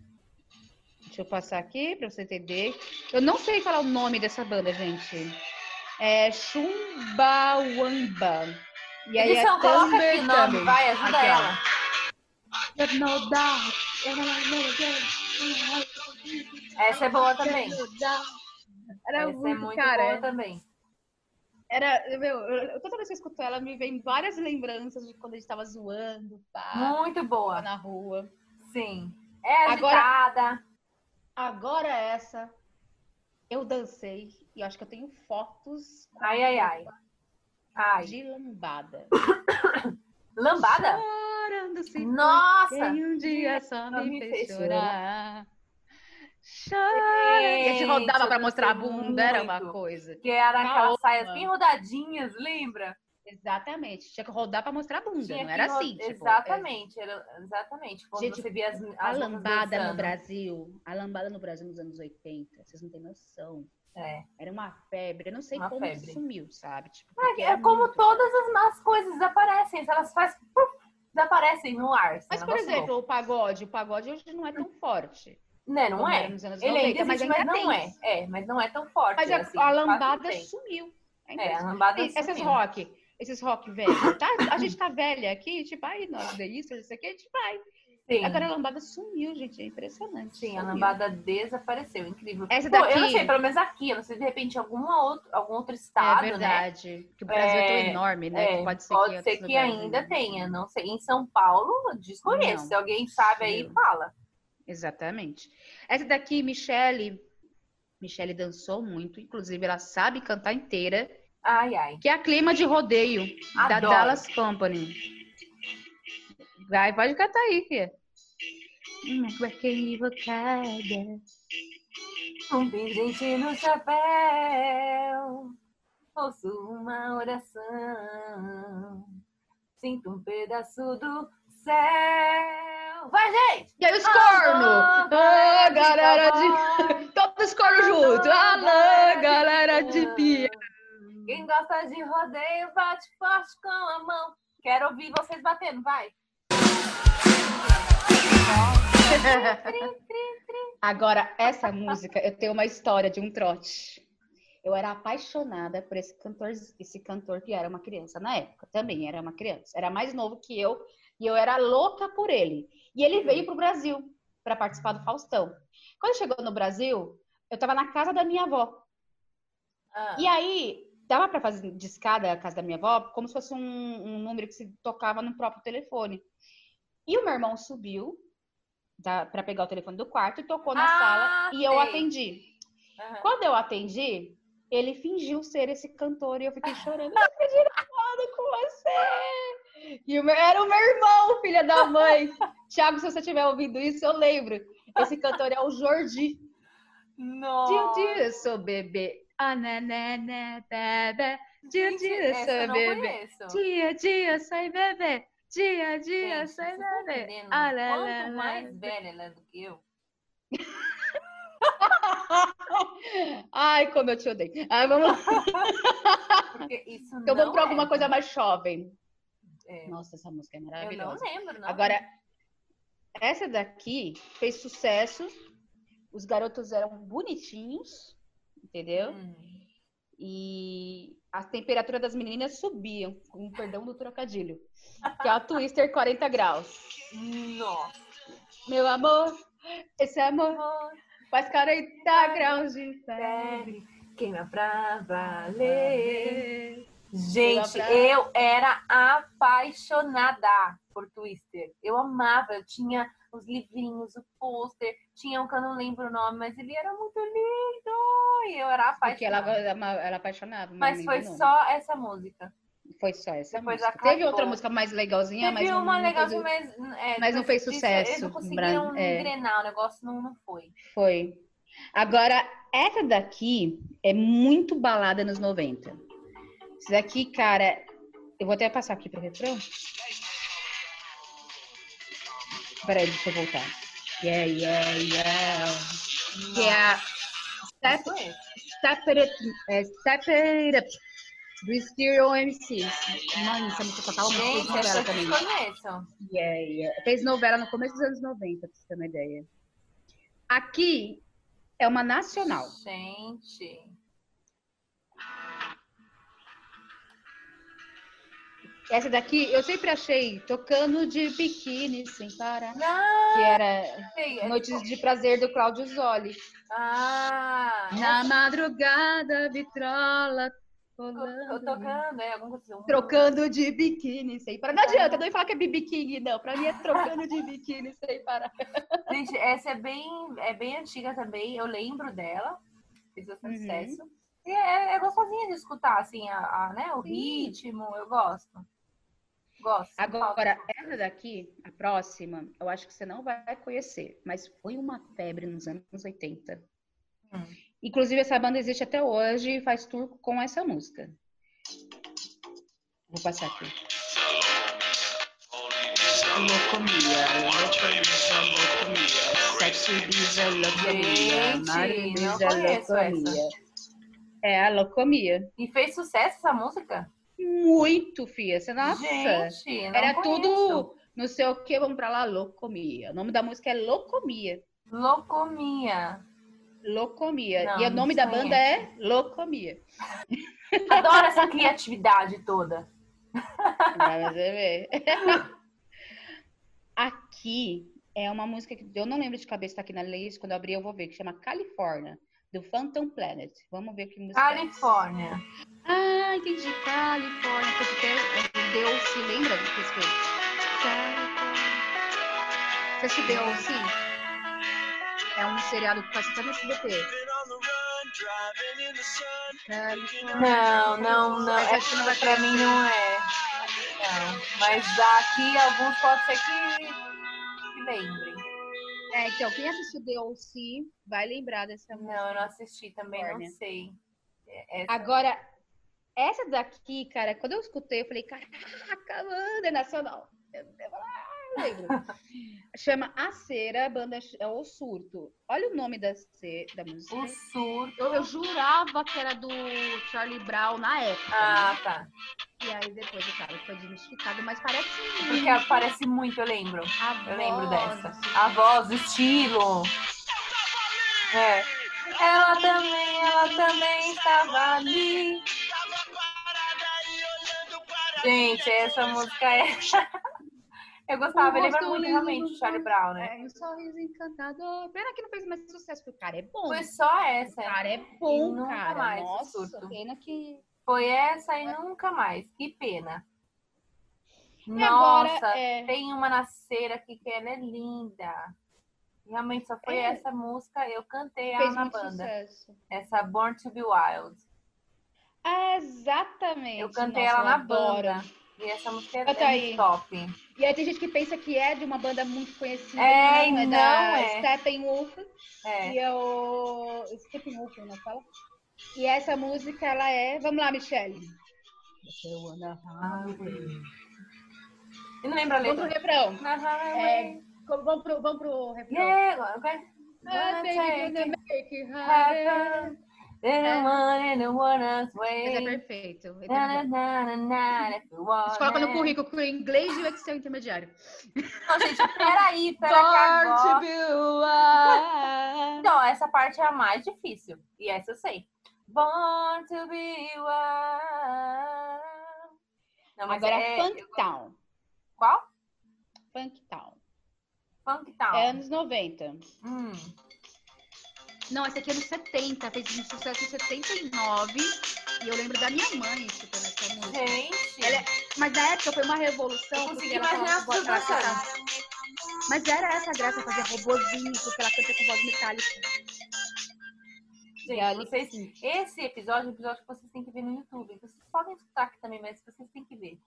Deixa eu passar aqui pra você entender. Eu não sei falar o nome dessa banda, gente. É Chumbawamba. E aí Edição, é coloca aqui o nome, vai, ajuda Aqui, ela. Essa é boa também. Era Essa é muito, muito cara. boa também. Era, meu, eu- toda vez que eu escuto ela, me vem várias lembranças de quando a gente tava zoando, pá, Muito boa. na rua. Sim. É agitada. Agora essa, eu dancei e acho que eu tenho fotos Ai, ai, ai. Ai. de lambada. Lambada? Chorando se foi Nossa! quem um dia só me me fez chorar. Chora. E a gente rodava pra eu mostrar a bunda, era uma coisa. Que era aquelas saias bem rodadinhas, lembra? Exatamente. Tinha que rodar pra mostrar a bunda, Tinha não era ro- assim. tipo, é- exatamente, era, exatamente. Quando Gente, você via as, as A lambada no. Brasil, a lambada no Brasil nos anos 80, vocês não têm noção. É. Era uma febre, eu não sei Uma como febre. sumiu, sabe? Tipo, porque É era como muito- todas as más coisas desaparecem. Elas fazem. desaparecem no ar. assim, Mas, um por exemplo, louco. o pagode, o pagode hoje não é tão forte. Né, não como é? Ele 90, ainda mas existe, mas, ainda não tem. é. É, mas não é tão forte. Mas a, assim, a não lambada sumiu. É É, a lambada Essas sumiu. rock, esses rock velhos, tá? A gente tá velha aqui, tipo, aí nós The Easter, isso aqui, a gente vai. Sim, Agora a lambada sumiu, gente, é impressionante. sim, a sumiu. lambada desapareceu. Incrível. Essa Pô, eu não daqui- sei, pelo menos aqui. Eu não sei se de repente em alguma outro, algum outro estado, É né? verdade. Que o Brasil é, tão É, enorme, né? É, pode ser pode que, ser que ainda tenha, não sei. Em São Paulo, desconheço. Não. Se alguém sabe aí, fala. Exatamente. Essa daqui, Michelle. Michelle dançou muito, inclusive ela sabe cantar inteira, Ai, ai. que é a clima de rodeio da Adoro. Dallas Company. Vai, pode cantar aí, Fia. Hum, Working evocada. Um pingente no chapéu, ouço uma oração, sinto um pedaço do céu. Vai, gente! E aí os cornos! Ah, galera de de... Todos os cornos juntos! Alô, galera de pia! Quem gosta de rodeio, bate forte com a mão. Quero ouvir vocês batendo, vai. Agora, essa música, eu tenho uma história de um trote. Eu era apaixonada por esse cantor, esse cantor que era uma criança na época, também era uma criança. Era mais novo que eu e eu era louca por ele. E ele veio pro Brasil para participar do Faustão. Quando chegou no Brasil, eu tava na casa da minha avó. Ah, E aí, dava para fazer de escada a casa da minha avó como se fosse um, um número que se tocava no próprio telefone. E o meu irmão subiu para pegar o telefone do quarto e tocou na Ah, sala e eu atendi. aham. Quando eu atendi, ele fingiu ser esse cantor e eu fiquei chorando. Eu não acredito nada com você! E o meu- era o meu irmão, filha da mãe. Thiago, se você estiver ouvindo isso, eu lembro. Esse cantor é o Jordi. Nossa. Dia, sou bebê. Ah, né, né, bebê. Dia, Gente, dia, não bebê. Dia, dia, sou bebê. Dia, dia, Gente, estão bebê. Ah, lá, lá, quanto mais velha ela é do que eu? Ai, como eu te odeio. Ai, vamos lá. Porque isso Então vamos pra é. alguma coisa mais jovem. É. Nossa, essa música é Eu não maravilhosa. lembro, não. Agora, essa daqui fez sucesso. Os garotos eram bonitinhos, entendeu? Hum. E a temperatura das meninas subiam, com o perdão do trocadilho. Que é a Twister 40 graus. Nossa. Meu amor, esse amor faz 40 graus de febre. queima pra valer. Gente, eu era apaixonada por Twister. Eu amava, eu tinha os livrinhos, o pôster, tinha um que eu não lembro o nome, mas ele era muito lindo. E eu era Porque ela apaixonada. era apaixonada. Mas foi o só essa música. Foi só essa depois música. acabou. Teve outra música mais legalzinha, mas Teve não, uma não legalzinha, fez- mas, é, mas não fez sucesso, Eles não conseguiram é. engrenar, o negócio não, não foi. Foi. Agora, essa daqui é muito balada nos 90. Essa daqui, cara, eu vou até passar aqui pro refrão. Peraí, deixa eu voltar. Yeah, yeah, yeah. Que é a Step, Não foi? Step, It, Up- é, Step It Up, do Stereo MC. Mãe, essa música tocava muito Gente, novela também. desconheço. Yeah, yeah. Fez novela no começo dos anos 90, pra você ter uma ideia. Aqui é uma nacional. Gente. Essa daqui eu sempre achei tocando de biquíni sem parar. Não, Que era sei. é Noites de Prazer do Cláudio Zoli. Ah, Na madrugada, vitrola, tô rolando. tocando, é alguma coisa assim. Trocando de biquíni sem parar. Não adianta, não falar que é biquíni, não. Pra mim é trocando de biquíni sem parar. Gente, essa é bem, é bem antiga também. Eu lembro dela. Fez bastante Uhum. sucesso. E é, é gostosinha de escutar, assim, a, a, né, o Sim. ritmo. Eu gosto. Gosto. Agora, essa daqui, a próxima, eu acho que você não vai conhecer, mas foi uma febre nos anos 80. Hum. Inclusive, essa banda existe até hoje e faz tour com essa música. Vou passar aqui. Locomia, locomia, locomia. Sexo bisa, locomia. Gente, não conheço locomia. É a locomia. E fez sucesso essa música? Muito, filha. Você, nossa. Gente, não Era conheço. tudo, não sei o que, vamos pra lá, Locomia. O nome da música é Locomia. Locomia. Locomia. Não, e o nome da conheço. banda é Locomia. Adoro essa criatividade toda. Pra você ver. Aqui é uma música que eu não lembro de cabeça, tá aqui na list, quando eu abrir eu vou ver, que chama California, do Phantom Planet. Vamos ver que música é. Califórnia. Ah, entendi. Califórnia. Porque Deus se lembra do que escreveu? Califórnia. Você assistiu Deus, sim? É um seriado que passa até no SBT. Não, não, não. É, que não vai pra mim não é. Não. Mas aqui alguns pode ser que, que lembrem. É, então, quem assistiu DLC vai lembrar dessa música. Não, eu não assisti também, não sei. É- Essa... Agora, essa daqui, cara, quando eu escutei, eu falei, caraca, mano, é nacional. Eu, eu, ah, lembro. Chama A Cera, a banda é o Surto. Olha o nome da, ce- da música. O surto. Eu, eu jurava que era do Charlie Brown na época. Ah, né? tá. E aí depois o cara foi desmistificado, mas parece Porque aparece muito, eu lembro. a Eu lembro voz, dessa. assim. A voz, o estilo. É. Ela também, ela também estava ali. Gente, essa música é. Eu gostava, lembra rosto muito realmente do Charlie Brown, né? É, um sorriso encantador. Pena que não fez mais sucesso, porque o cara é bom. Foi só O essa. cara é bom, nunca cara. mais o Nossa, surto. pena que. Foi essa e nunca mais. Que pena. E agora, Nossa, é- tem uma na cera aqui que ela é linda. Realmente só foi É. essa música, eu cantei ela na banda. sucesso. Essa Born to be Wild. Ah, exatamente. Eu cantei Nossa, ela eu na adoro. banda. E essa música é, é top. E aí tem gente que pensa que é de uma banda muito conhecida. É, não, é não da é. Steppenwolf. É. E é o. Steppenwolf, não fala? E essa música, ela é. Vamos lá, Michelle. Você wanna highway. E não lembra a Vamos pro letra? refrão. É, vamos, pro, vamos pro refrão. Yeah, okay. I think we're gonna make it happen. Want anyone's way. Mas é perfeito. Want Você coloca no currículo que o inglês e o Excel intermediário. Não, gente, peraí, peraí. agora-. Não, essa parte é a mais difícil. E essa eu sei. Born to be wild. Não, Agora, é... Funk Town. Qual? Funk Town. Funk Town. É anos 90. Hum. Não, esse aqui é anos 70. Fez um sucesso em 79. E eu lembro da minha mãe escutando essa música. Gente. Ela é- Mas na época foi uma revolução. Eu consegui imaginar ela dançando. Mas era essa graça, fazer robozinho, porque ela canta com voz metálica. Gente, vocês, esse episódio é um episódio que vocês têm que ver no YouTube. Vocês podem escutar aqui também, mas vocês têm que ver.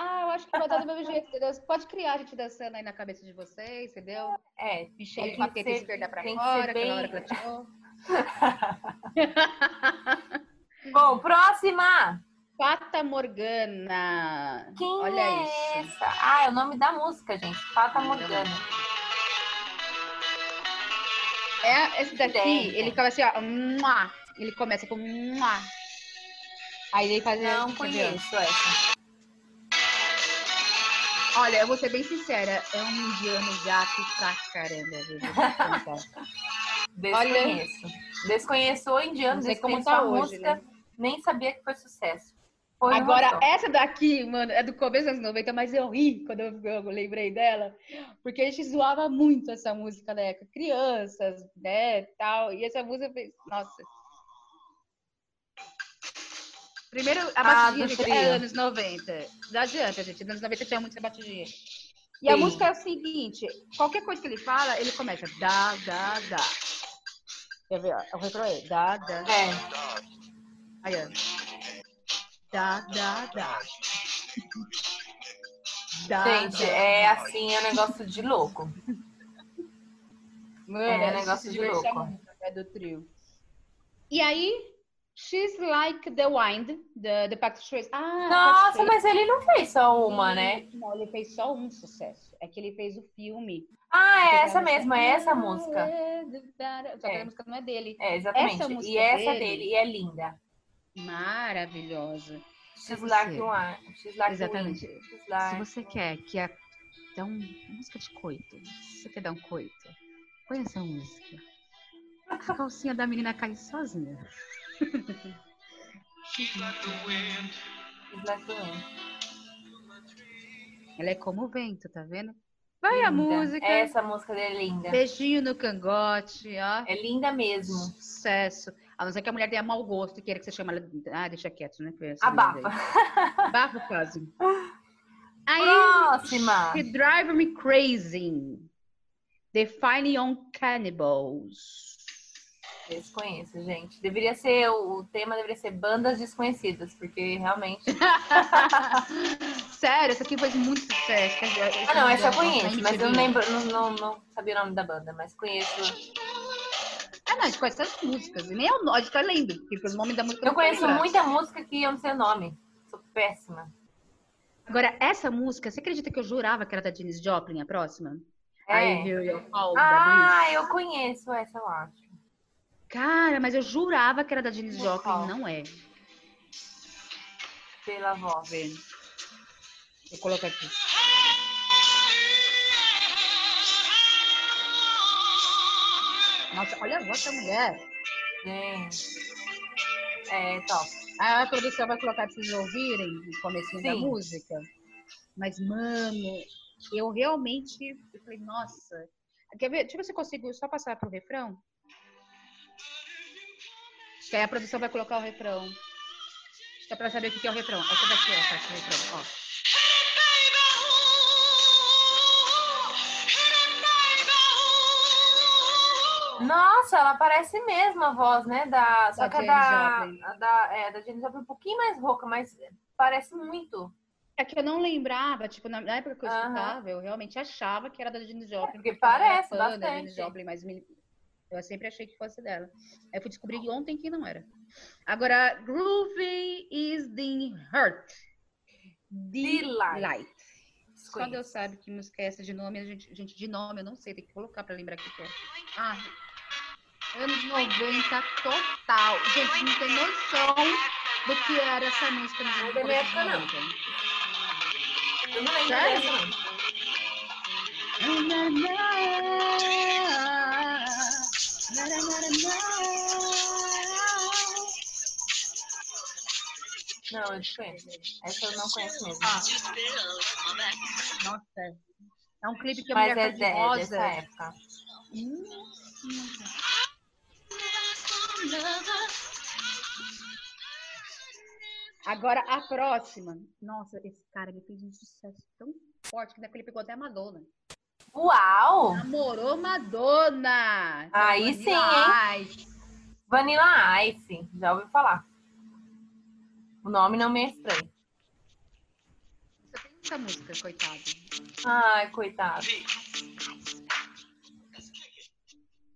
Ah, eu acho que vai dar do mesmo jeito, entendeu? Você pode criar a gente dançando aí na cabeça de vocês, entendeu? É, Michelle Tem com a que teta ser- esquerda pra fora, bem- hora que ela. Bom, próxima! Fata Morgana. Quem Olha é isso. essa? Ah, é o nome da música, gente. Fata Morgana. É, esse daqui, Tem, ele ficava assim, ó. mua. Ele começa com. mua. Aí ele faz. Não conheço essa. Olha, eu vou ser bem sincera, é um indiano gato pra caramba, te contar. Desconheço. Desconheço o indiano, Não sei como desconheço tá a hoje, música. né? Nem sabia que foi sucesso. Foi Agora, essa daqui, mano, é do começo dos anos 90, mas eu ri quando eu, eu lembrei dela, porque a gente zoava muito essa música na época. Crianças, né, tal. E essa música fez. Nossa. Primeiro, a Ah, batidinha, do gente, é anos 90. Não adianta, gente. Nos anos 90 tinha muita batidinha. E a Sim. música é o seguinte: qualquer coisa que ele fala, ele começa dá, dá, dá. Quer ver? ó, O refrão é dá, dá. É. Aí, ó. Dá, dá, dá. Dá, Gente, dá, é dá. assim, é um negócio de louco. Mano, é um a gente negócio de louco. muito, né, do trio. E aí, She's Like the Wind, the, the Patrick Swayze. Ah, Nossa, mas ele não fez só uma, né? Não, ele fez só um sucesso. É que ele fez o filme. Ah, é essa mesma, é essa música. Só que É. a música não é dele. É, exatamente. Essa música e essa dele- dele, e é linda. Maravilhosa. She's like one. She's like Exatamente. wind. She's Se like... você quer que a... dá um música de coito, se você quer dar um coito, põe essa música. A calcinha da menina cai sozinha. She's like the wind. Ela é como o vento, tá vendo? Vai a Linda. música. Essa música dele é linda. Beijinho no cangote, ó. É linda mesmo. Sucesso. A não ser que a mulher tenha mau gosto e queira que você chame ela. Ah, deixa quieto, né? Abafa. Abafa o caso. Aí, Próxima. She Drive Me Crazy. Define on Cannibals. Desconheço, gente. Deveria ser, o tema deveria ser bandas desconhecidas, porque realmente. Sério, essa aqui fez muito sucesso. Ah, não, essa eu conheço, Na mas eu não lembro, não, não, não sabia o nome da banda, mas conheço. Ah, não, a gente conhece as músicas. E nem é nome, a gente tá lendo, porque o nome da música Eu conheço lembrar. muita música que eu não sei o nome. Sou péssima. Agora, essa música, você acredita que eu jurava que era da Janis Joplin, a próxima? É. I Hear Your Call, Ah, eu conheço essa, eu acho. Cara, mas eu jurava que era da Janis Joplin, não é. Pela voz. Vendo. Vou colocar aqui. Nossa, olha a voz da mulher. Gente. É, top. A produção vai colocar pra vocês ouvirem no começo da música. Mas, mano, eu realmente eu falei, nossa. Quer ver? Deixa eu ver se eu consigo só passar pro refrão. Que aí a produção vai colocar o refrão. Só pra saber o que é o refrão. Essa daqui é a parte do refrão, ó. Nossa, ela parece mesmo a voz, né? Da, só Da que da, da, é, da Janis Joplin um pouquinho mais rouca, mas parece muito. É que eu não lembrava, tipo, na época que eu Aham. escutava, eu realmente achava que era da Janis Joplin. porque eu era parece da bastante. Janis Joplin, mas me- eu sempre achei que fosse dela. Aí eu fui descobrir ontem que não era. Agora, Groovy is the Hurt. Delight. Delight. Só. Deus sabe que música é essa de nome, a gente, gente, de nome eu não sei, tem que colocar pra lembrar o que é. Ah, anos 90 total. Gente, não tem noção do que era essa música nos Não da minha época, não. 90. Eu não lembro dessa, não. Não, eu desconheço. Essa eu não conheço mesmo. Ah. Nossa. É um clipe que a Mas é rosa. dessa época. Agora a próxima. Nossa, esse cara ele fez um sucesso tão forte que daquele pegou até a Madonna. Uau! Namorou Madonna. Aí sim, hein? Ice. Vanilla Ice. Já ouviu falar. O nome não me é estranho. Só tem essa música, coitado. Ai, coitado.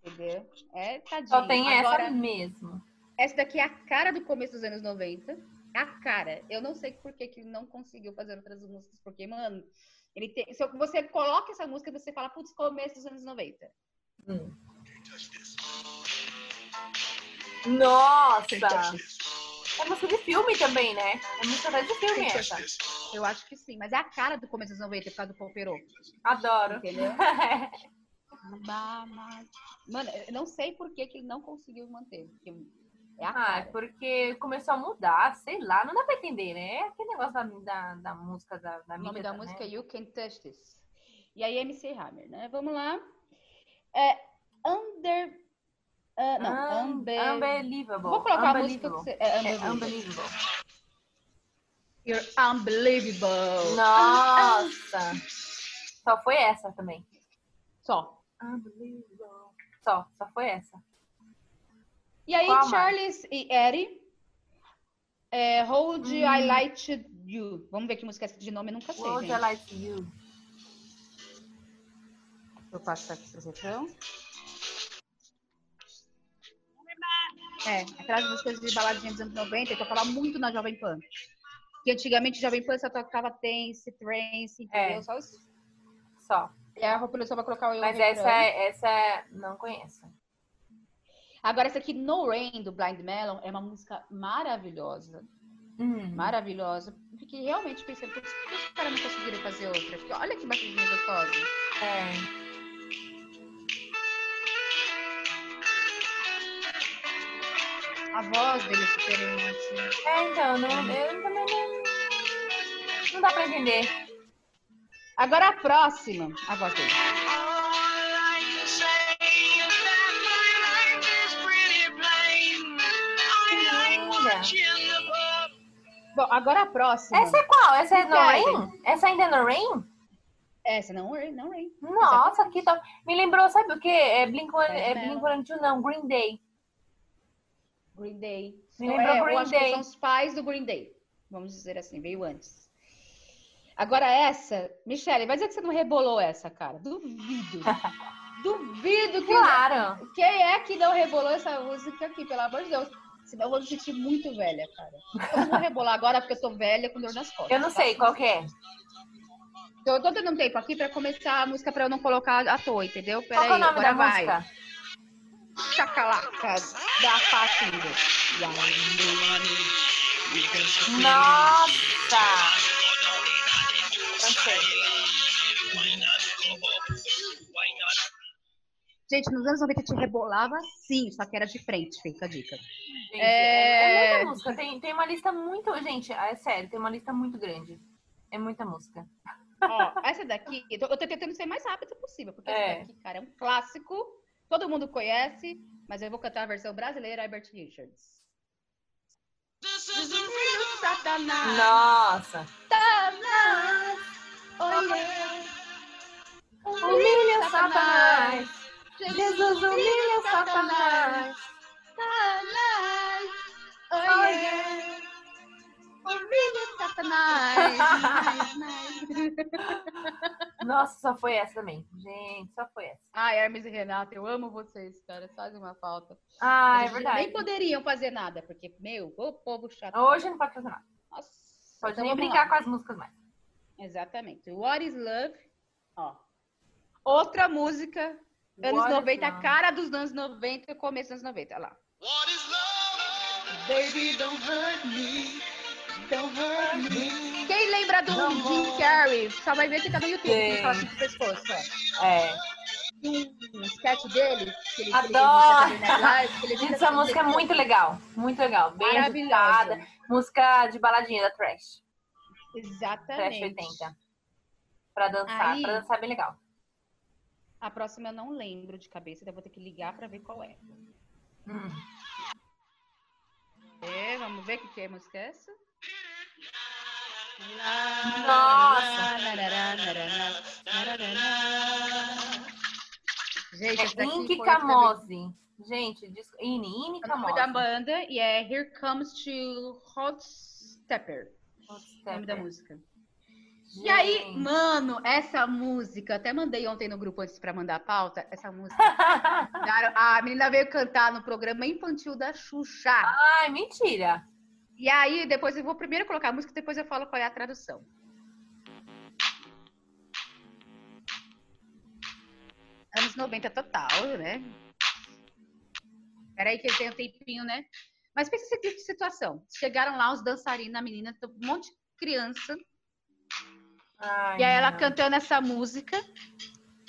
Entendeu? É tadinho. Só tem Agora, essa mesmo. essa daqui é a cara do começo dos anos 90. É a cara. Eu não sei por que, que ele não conseguiu fazer outras músicas, porque, mano, ele tem. Se você coloca essa música, você fala, putz, começo dos anos 90. Hum. Nossa! É música de filme também, né? É música de filme essa. Eu acho que sim, mas é a cara do começo dos 90 por causa do Popero. Adoro. Entendeu? Mano, eu não sei por que, que ele não conseguiu manter. porque É a Ah, cara. é porque começou a mudar, sei lá, não dá pra entender, né? É aquele negócio da, da, da música, da, da O nome da né? música é You Can Touch This. E aí MC Hammer, né? Vamos lá. É Under... ah, não, Un- Unbe- Unbelievable. Vou colocar a música que você... É, É Unbelievable. unbelievable. You're unbelievable. Nossa! Só foi essa também. Só. Unbelievable. Só, só foi essa. E aí, Qual mais? Charles e Eddie. É, Hold Hum. I Light You. Vamos ver que música é essa de nome, eu nunca sei, World gente. I Like You. Eu passo aqui pro refrão. É, aquelas músicas de baladinha dos anos 90 que eu falava muito na Jovem Pan. Que antigamente Jovem Pan só tocava Tense, Trance, entendeu? É. Só os... Só. E a roupa só vai colocar o eu Mas refrão. essa, é- essa é- não conheço. Agora, essa aqui, No Rain, do Blind Melon, é uma música maravilhosa. Hum. Maravilhosa. Fiquei realmente pensando, por que os caras não conseguiram fazer outra? Porque olha que batidinha gostosa. É. A voz dele é diferente. É, então, não, eu também não. Não dá pra entender. Agora a próxima. A voz dele. Linda. Bom, agora a próxima. Essa é qual? Essa é no Verdade. Rain? Essa ainda é no Rain? Essa não Rain, não Rain. Nossa, que top. Me lembrou, sabe o quê? É Blink One, é Blink não, Green Day. Green Day. Me Não, lembrou é, Green Day. são os pais do Green Day. Vamos dizer assim, veio antes. Agora essa, Michele, vai dizer que você não rebolou essa, cara. Duvido. Duvido que Claro. Quem é que não rebolou essa música aqui, pelo amor de Deus? Senão eu vou me sentir muito velha, cara. Eu não vou rebolar agora porque eu tô velha com dor nas costas. Eu não tá? sei qual que é. Tô, tô dando um tempo aqui pra começar a música pra eu não colocar à toa, entendeu? Qual Peraí, que é o nome agora da vai. música? Chacalaca da Patinga. Nossa! Não sei. Gente, nos anos 90 te rebolava sim, só que era de frente, fica a dica. Gente, É. é... muita música. Tem, tem uma lista muito. Gente, é sério, tem uma lista muito grande. É muita música. Ó, essa daqui, eu tô, eu tô tentando ser mais rápida possível, porque É. essa daqui, cara, é um clássico, todo mundo conhece, mas eu vou cantar a versão brasileira, Herbert Richards. Satanás, Nossa! Satanás, yeah. Humilha Satanás! Jesus, humilha Satanás! Satanás, oh Oh, yeah. Humilha Satanás. Nossa, só foi essa também. Gente, só foi essa. Ai, Hermes e Renato, eu amo vocês, cara. Fazem uma falta. Ah, é verdade. Nem poderiam fazer nada, porque, meu, o povo chato. Hoje não pode fazer nada. Nossa. Pode Então nem vamos brincar lá. com as músicas mais. Exatamente. What is Love? Ó. Outra música. Anos What is 90, Love? cara dos anos 90, começo dos anos 90. Olha lá. Baby, don't hurt me. Don't hurt me. Quem lembra do Don't Jim Carrey? Só vai ver que tá no YouTube. Sim. Fala assim com o pescoço. ó. É. Um sketch dele. Que ele, Adoro! Que ele Live, edita Essa música é muito legal. Muito legal. Bem Maravilhosa. agitada. Música de baladinha da Trash. Trash Exatamente. 80. Pra dançar. Aí- Pra dançar é bem legal. A próxima eu não lembro de cabeça, então eu vou ter que ligar pra ver qual é. Hum. É, vamos ver o que, que é a música é essa? Nossa! Gente, É Inky Camose. Gente, disco... Ine, Ine É o nome Camose. da banda e é Here Comes to Hot Stepper, o nome da música. E aí, mano, essa música, até mandei ontem no grupo antes pra mandar a pauta, essa música. a menina veio cantar no programa infantil da Xuxa. Ai, mentira. E aí, depois eu vou primeiro colocar a música, depois eu falo qual é a tradução. Anos 90 total, né? Peraí que eu tenho um tempinho, né? Mas pensa essa tipo de situação. Chegaram lá os dançarinos, a menina, um monte de criança. Ai, E aí ela não. cantando essa música.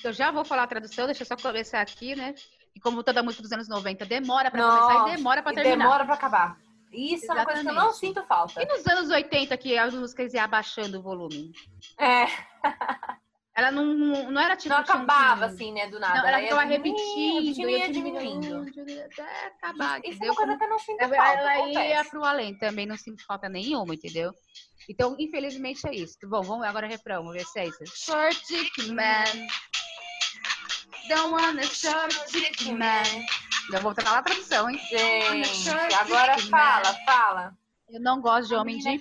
Eu já vou falar a tradução, deixa eu só começar aqui, né? E como toda música dos anos 90 demora pra começar e demora pra e terminar. demora pra acabar. Isso é uma coisa que eu não Exatamente. sinto falta. E nos anos 80 que as músicas iam abaixando o volume? É, Ela não, não era tipo. não acabava assim, né, do nada. Não, ela ia ficava repetindo, ia ia diminuindo. até acabar, Isso é uma coisa que eu não sinto Ela, falta. ela ia pro além também, não sinto falta nenhuma, entendeu? Então, infelizmente é isso. Bom, vamos agora refrão, vamos ver se é isso. Short dick man. Don't wanna short dick man. Eu vou lá a tradução, hein? Gente, agora fala, fala. Eu não gosto de homem de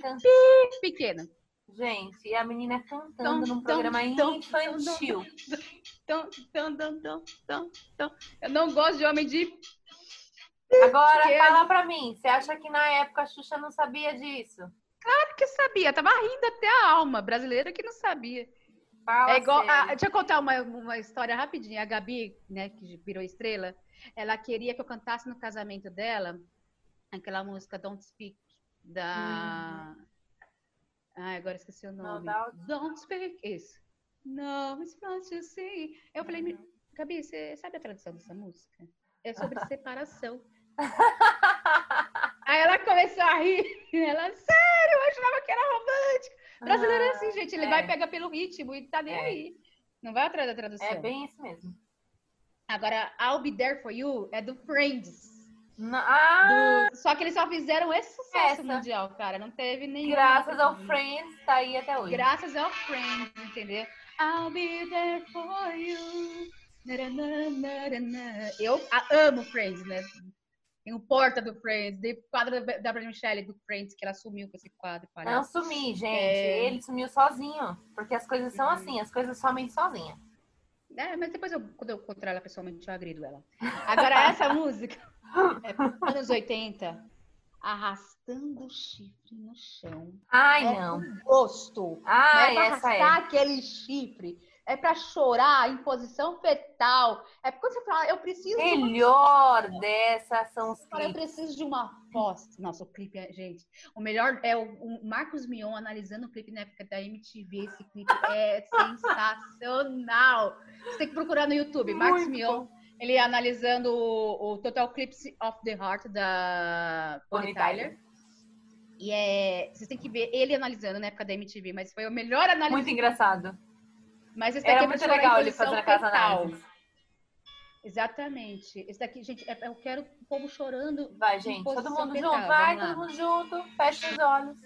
pequeno. Gente, e a menina cantando num programa infantil. Então, então, então, então, então. Eu não gosto de homem de Agora Pequeno. fala pra mim, você acha que na época a Xuxa não sabia disso? que sabia, tava rindo até a alma, brasileira que não sabia. Fala É igual. a- deixa eu contar uma, uma história rapidinho. A Gabi, né, que virou estrela, ela queria que eu cantasse no casamento dela aquela música Don't Speak da. Ai, agora esqueci o No nome. Doubt. Don't Speak. Isso. No, it's not you see. Eu falei, "Me- Gabi, você sabe a tradução dessa música? É sobre separação. Aí ela começou a rir. Ela, sério, eu achava que era romântico. Brasileiro é Ah, assim, gente. Ele é. vai pegar pelo ritmo e tá nem É. aí. Não vai atrás da tradução. É bem isso mesmo. Agora, I'll Be There For You é do Friends. Ah, Do- Só que eles só fizeram esse sucesso Essa. mundial, cara. Não teve nenhum. graças ao. Friends, tá aí até hoje. Graças ao Friends, entendeu? I'll be there for you. Eu amo Friends, né? Tem o Porta do Friends, tem o quadro da Bria Michelle do Friends, que ela sumiu com esse quadro. Não palhaço. sumi, gente. É. Ele sumiu sozinho. Porque as coisas são assim, as coisas somem sozinha. É, mas depois, eu, quando eu encontrar ela pessoalmente, eu agrido ela. Agora, essa música, é anos 80, arrastando o chifre no chão. Ai, é não. gosto. Ai, não é essa é. arrastar aquele chifre. É pra chorar em posição fetal. É porque você fala, eu preciso de Melhor dessa são os Agora eu clipes. preciso de uma voz. Nossa, o clipe, é- gente. O melhor é o, o Marcos Mion analisando o clipe na época da MTV. Esse clipe é sensacional. Você tem que procurar no YouTube. Marcos Muito Mion, ele analisando o, o Total Eclipse of the Heart da Bonnie Tyler. Tyler. E é, vocês têm que ver ele analisando na época da MTV, mas foi a melhor análise. Muito engraçado. Mas esse daqui Era é muito legal ele fazendo aquelas fetal. análises. Exatamente. Esse daqui, gente, é- eu quero o povo chorando Vai, gente. Todo mundo fetal. junto. Vai, todo mundo junto. Fecha os olhos.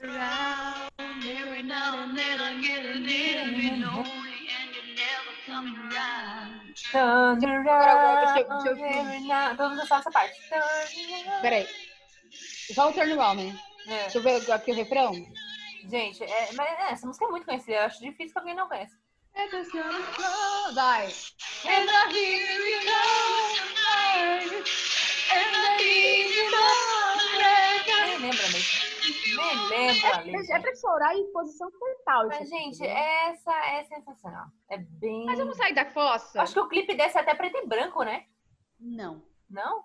Turn around, deixa mundo sabe essa parte. Peraí. Só o turn around, né? É. Deixa eu ver aqui o refrão. Gente, é, mas é, essa música é muito conhecida. Eu acho difícil que alguém não conheça. É. Vai. And I hear you know, and I hear you know. Lembra mesmo. É, é pra chorar em posição fetal. Mas, gente, entendeu? essa é sensacional. É bem. Mas vamos sair da fossa? Acho que o clipe desse é até preto e branco, né? Não, Não?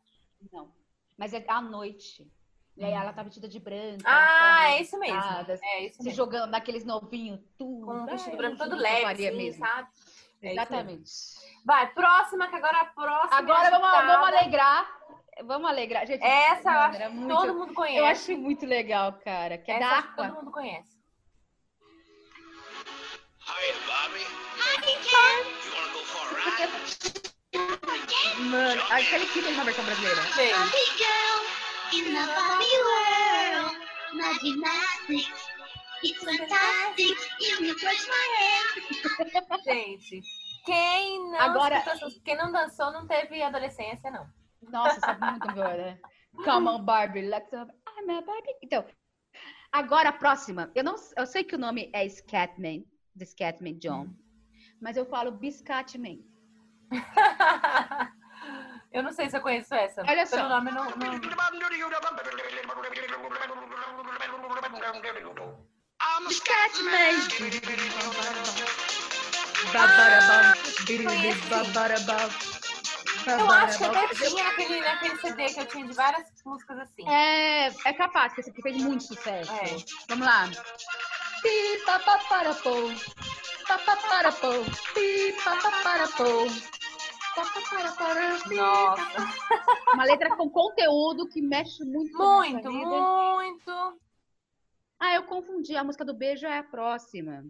não. Mas é à noite. E aí ela tá vestida de branco. Ah, é isso mesmo. É isso Se mesmo. jogando naqueles novinhos, tudo. Com um vestido branco todo leve, faria assim, mesmo. sabe? É. Exatamente. Vai, próxima, que agora a próxima. Agora é vamos, vamos alegrar. Vamos alegrar. Gente, Essa eu acho que muito- todo mundo conhece. Eu acho muito legal, cara. Que é Essa da Aqua. todo mundo conhece. Hiya, Bobby. You wanna go for a ride? Mano, aquele que tem uma versão brasileira. Barbie girl in the Barbie world. My gymnastics, it's fantastic. You touch my hand. Gente, quem não, Agora- quem não dançou não teve adolescência, não. Nossa, sabe muito boa, né? Come on, Barbie, let's. I'm a Barbie. Então, agora a próxima. Eu, não, eu sei que o nome é Scatman, The Scatman John. Mas eu falo Biscatman. eu não sei se eu conheço essa. Olha só. Pelo nome, não, não... I'm a Scatman. Babarabam, biribim, babarabam, Eu acho que até tinha naquele, naquele CD que eu tinha de várias músicas assim. É, é capaz, que esse aqui fez muito sucesso. É. Vamos lá. Pi, pa, pa, para, pô. Pa, pa, para, pô. Pi, pa, pa, para, pô. Nossa, Uma letra com conteúdo que mexe muito com muito, vida. muito. Ah, eu confundi. A música do beijo é a próxima.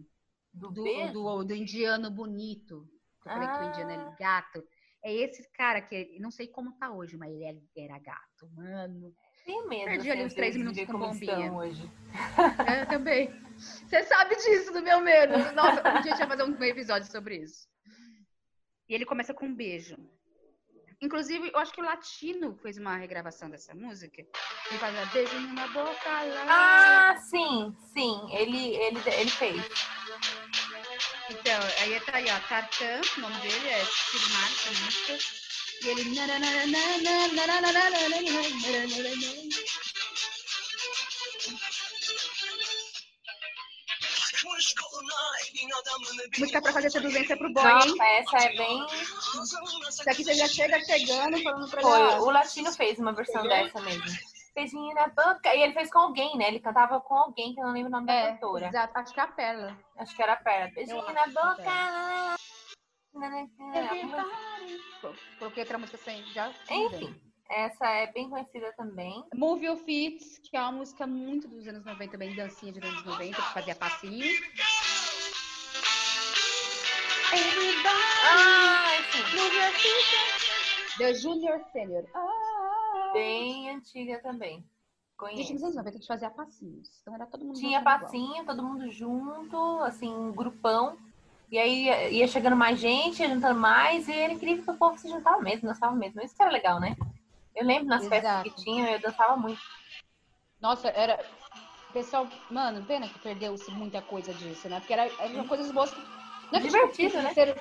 Do, Do, beijo? do, do indiano bonito. Eu falei que o indiano Ah. é gato. É esse cara que, não sei como tá hoje, mas ele é- era gato, mano. Tenho medo. Perdi assim, ali uns três minutos com bombinha. hoje. É, Eu também. Você sabe disso, do meu medo. Nossa, um dia a gente vai fazer um episódio sobre isso. E ele começa com um beijo. Inclusive, eu acho que o Latino fez uma regravação dessa música. Ele faz a beijinho na boca lá. Ah, sim, sim. Ele, ele, ele fez. Então, aí tá aí, ó, Tarkan, o nome dele é Firmar, essa música. E ele... Música pra fazer seduzência pro boy? Nossa, essa é bem. Isso aqui você já chega chegando, falando pra Foi, o Latino fez uma versão dessa mesmo. Beijinho na boca. E ele fez com alguém, né? Ele cantava com alguém que eu não lembro o nome da É, cantora. exato, acho que é a Pérola. Acho que era perto. Beijinho Eu na é boca. Coloquei outra música sem já. Enfim, essa é bem conhecida também. Move Your Feet, que é uma música muito dos anos 90, bem dancinha de anos 90, que fazia passinho. Ah, sim. Move Your Feet. The Junior Senior. Ah. Bem antiga também. Gente, Conheço. nos anos 90 a gente fazia passinhos. Então era todo mundo Tinha dançando igual. passinho, todo mundo junto, assim, um grupão. E aí ia- chegando mais gente, ia juntando mais, e era incrível que o povo se juntava mesmo, dançava mesmo. Isso que era legal, né? Eu lembro nas festas Exato. que tinha, eu dançava muito. Nossa, era. Pessoal, mano, pena que perdeu-se muita coisa disso, né? Porque era, eram coisas boas. que- Não é que Divertido, né? que ser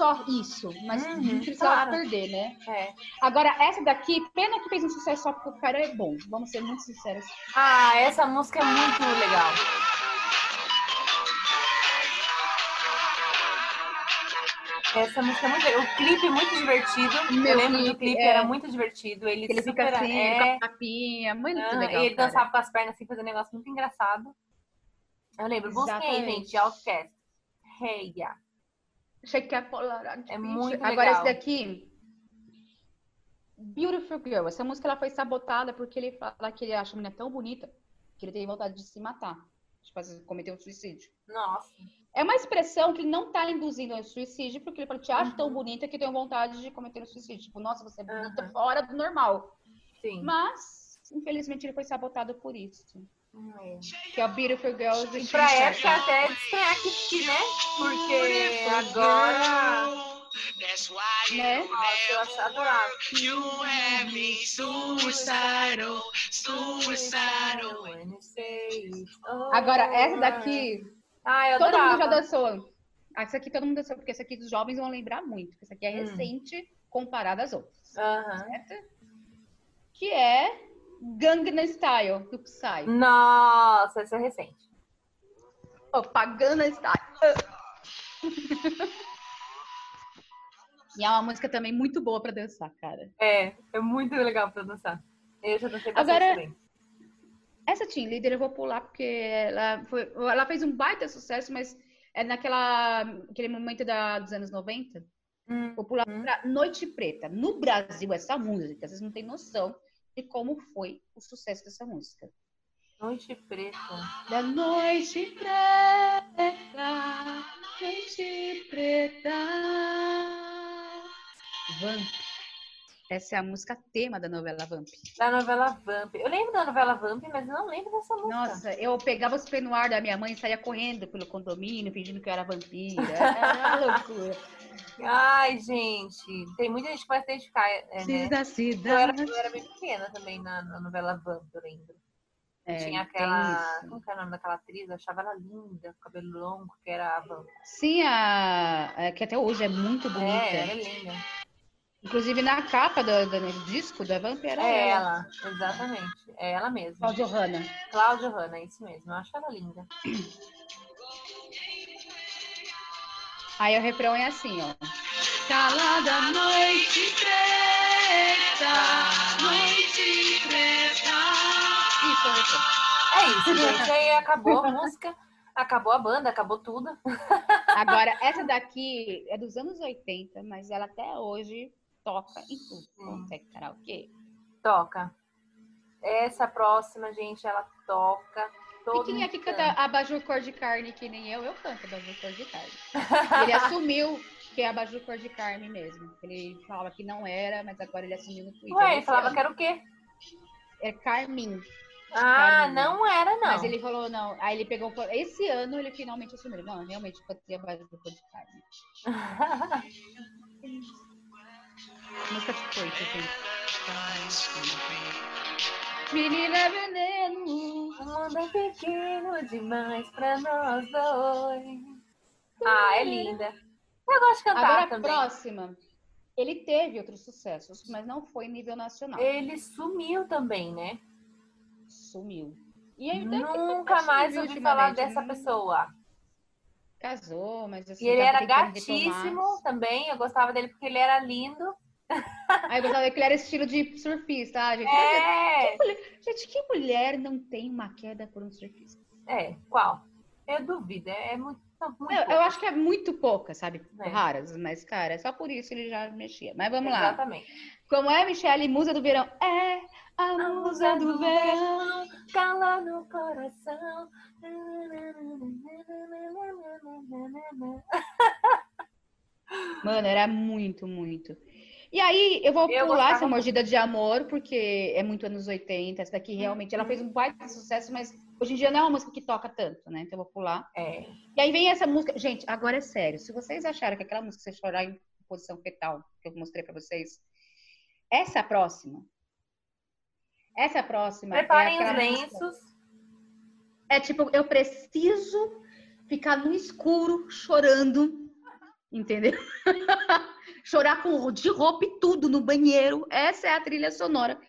só isso, mas Uhum, não precisava claro. perder, né? É. Agora, essa daqui, pena que fez um sucesso só porque o cara é bom. Vamos ser muito sinceros. Ah, essa música é muito legal. Essa música é muito legal. O clipe é muito divertido. Meu eu lembro do clipe, clipe, é. era muito divertido. Ele, Ele fica super- assim, é, com a capinha, muito aham, legal. e ele cara. dançava com as pernas assim, fazendo um negócio muito engraçado. Eu lembro. Exatamente. gente, Outcast. Hey, yeah. Shake a Polaroid. É muito Agora, legal. esse daqui. Beautiful Girl. Essa música ela foi sabotada porque ele fala que ele acha a menina tão bonita que ele tem vontade de se matar. De fazer, cometer um suicídio. Nossa. É uma expressão que ele não tá induzindo ao suicídio, porque ele fala, te acho Uhum. tão bonita que tenho vontade de cometer um suicídio. Tipo, nossa, você é bonita Uhum. fora do normal. Sim. Mas, infelizmente, ele foi sabotado por isso. Hum, é. Que é o Beautiful Girls E pra época Sharp. até de estrear aqui, né? Porque agora. That's why Né? you have me suicidal, suicidal. Agora, essa daqui, Ah, eu todo mundo já dançou. Essa aqui todo mundo dançou, porque essa aqui os jovens vão lembrar muito. porque Essa aqui é Hum. recente comparada às outras. Aham. Certo? Que é Gangnam Style, do Psy. Nossa, essa é recente. Opa, Gangnam Style. e é uma música também muito boa pra dançar, cara. É, é muito legal pra dançar. Eu já dancei bastante Agora- também. Essa Team Leader eu vou pular porque ela, foi, ela fez um baita sucesso, mas é naquela aquele momento da, dos anos 90. Hum, Vou pular Hum. pra Noite Preta. No Brasil, essa música, vocês não têm noção de como foi o sucesso dessa música. Noite preta. Da noite preta, noite preta. Vamp. Essa é a música tema da novela Vamp. Da novela Vamp. Eu lembro da novela Vamp, mas não lembro dessa música. Nossa, eu pegava os penuar da minha mãe e saía correndo pelo condomínio, fingindo que eu era vampira. Era uma loucura. Ai, gente. Tem muita gente que vai se identificar, é, né? Cida, Eu era, cidade. eu era bem pequena também na, na novela Vamp, eu lembro. É, Tinha aquela. Como que é o nome daquela atriz? Eu achava ela linda, com cabelo longo, que era a Vamp. Sim, a, a- que até hoje é muito bonita. É, ela é linda. Inclusive na capa do, do disco da Vamp era É ela. ela, exatamente. É ela mesma. Cláudia Hanna. Cláudia Hanna, é isso mesmo. Eu acho ela linda. Aí o refrão é assim, ó. Calada noite preta, noite preta. Isso é o refrão. É isso, gente. Aí acabou a música, acabou a banda, acabou tudo. Agora, essa daqui é dos anos 80, mas ela até hoje toca em tudo. Quanto é karaokê. Toca. Essa próxima, gente, ela toca. Todo E quem é que canta abajur cor de carne que nem eu? Eu canto abajur cor de carne. Ele assumiu que é abajur cor de carne mesmo. Ele falava que não era, mas agora ele assumiu no Twitter. Ué, ele falava ano. que era o quê? É Carmin. Ah, Carminho. não era, não. Mas ele falou, não. Aí ele pegou. Esse ano ele finalmente assumiu. Não, realmente cantei abajur cor de carne. Música de coito, gente. Menina veneno. O mundo é pequeno demais pra nós dois. Ah, é linda. Eu gosto de cantar Agora a também. próxima. Ele teve outros sucessos, mas não foi nível nacional. Ele sumiu também, né? Sumiu. E aí, Nunca mais ouvi falar dessa pessoa. Casou, mas assim. E ele tava era gatíssimo também. Eu gostava dele porque ele era lindo. Aí eu gostava que ele era estilo de surfista, ah, gente. É, Gente, que mulher não tem uma queda por um surfista? é. Qual? Eu duvido. É muito, muito Eu, eu acho que é muito pouca, sabe? É. Raras, mas, cara, só por isso ele já mexia. Mas vamos lá. Exatamente. Como é, Michelle, musa do verão? É a musa do verão. Calor no coração. Mano, era muito, muito. E aí, eu vou Eu pular essa mordida de amor, porque é muito anos 80. Essa daqui realmente, ela fez um baita sucesso, mas hoje em dia não é uma música que toca tanto, né? Então eu vou pular. É. E aí vem essa música. Gente, agora é sério. Se vocês acharam que aquela música você chorar em posição fetal, que eu mostrei pra vocês, essa próxima. Essa próxima. Preparem é os aquela música- lenços. É tipo, eu preciso ficar no escuro chorando, entendeu? Chorar com de roupa e tudo no banheiro. Essa é a trilha sonora.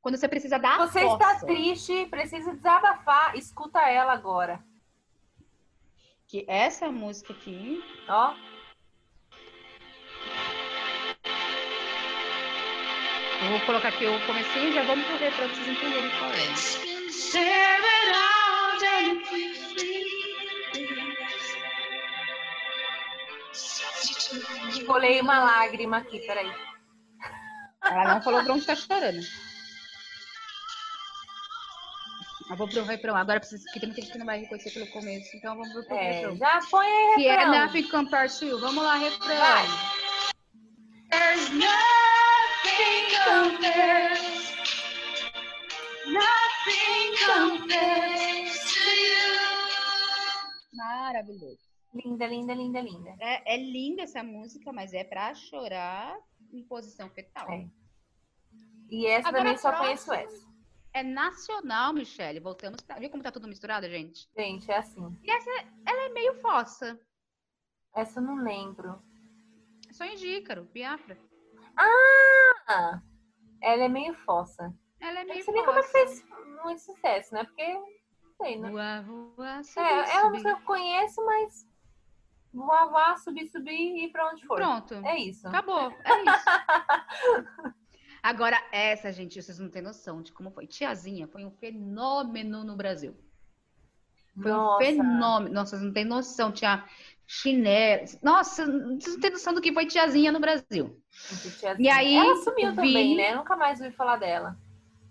Quando você precisa dar a Você está fossa. triste, precisa desabafar. Escuta ela agora. Que essa música aqui, Ó. eu vou colocar aqui o comecinho e já vamos pro refrão pra vocês entenderem qual é. Colei uma lágrima aqui, peraí. Ela não falou pra onde tá chorando. Eu vou pro refrão. Agora preciso que tem muita gente que não vai reconhecer pelo começo, então vamos pro É, refrão. já põe aí, Que é refrão. Nothing Compares to You. Vamos lá, refrão. Vai. There's nothing compares. Nothing compares to you. Maravilhoso. Linda, linda, linda, linda. É, é linda essa música, mas é pra chorar em posição fetal. É. E essa Agora, também só conheço essa. É nacional, Michelle. Voltamos pra... Viu como tá tudo misturado, gente? Gente, é assim. Ela é meio fossa. Essa eu não lembro. Sonho de Ícaro, Biafra. Ah! Ela é meio fossa. Ela é meio não sei nem como é que fossa. fez muito sucesso, né? Porque, não sei, né? Voa, voa, subir, É, é uma música que eu conheço, mas voar, voar, subir, subir e ir pra onde for. Pronto. É isso. Acabou. É isso. Agora, essa, gente, vocês não têm noção de como foi. Tiazinha foi um fenômeno no Brasil. Foi um Nossa. fenômeno. Nossa, vocês não têm noção. Tinha chinelo. Nossa, vocês não têm noção do que foi tiazinha no Brasil. Tiazinha. E aí, Ela sumiu vi- também, né? Nunca mais ouvi falar dela.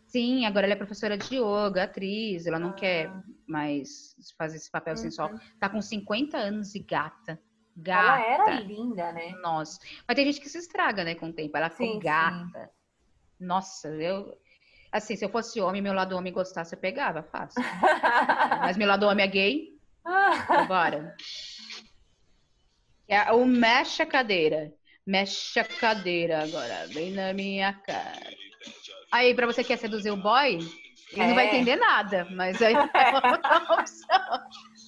Sim, agora ela é professora de yoga, atriz. Ela não Ah. quer mais fazer esse papel sensual. Uhum. Tá com 50 anos e gata. Ela Gata. era linda, né? Nossa. Mas tem gente que se estraga, né, com o tempo. Ela ficou Sim, sim. gata. Nossa, eu. Assim, se eu fosse homem, meu lado homem gostasse, eu pegava, fácil. Mas meu lado homem é gay, agora. É o mexe a cadeira. Mexe a cadeira agora, bem na minha cara. Aí, pra você que quer seduzir o boy, ele não vai É. entender nada, mas aí é.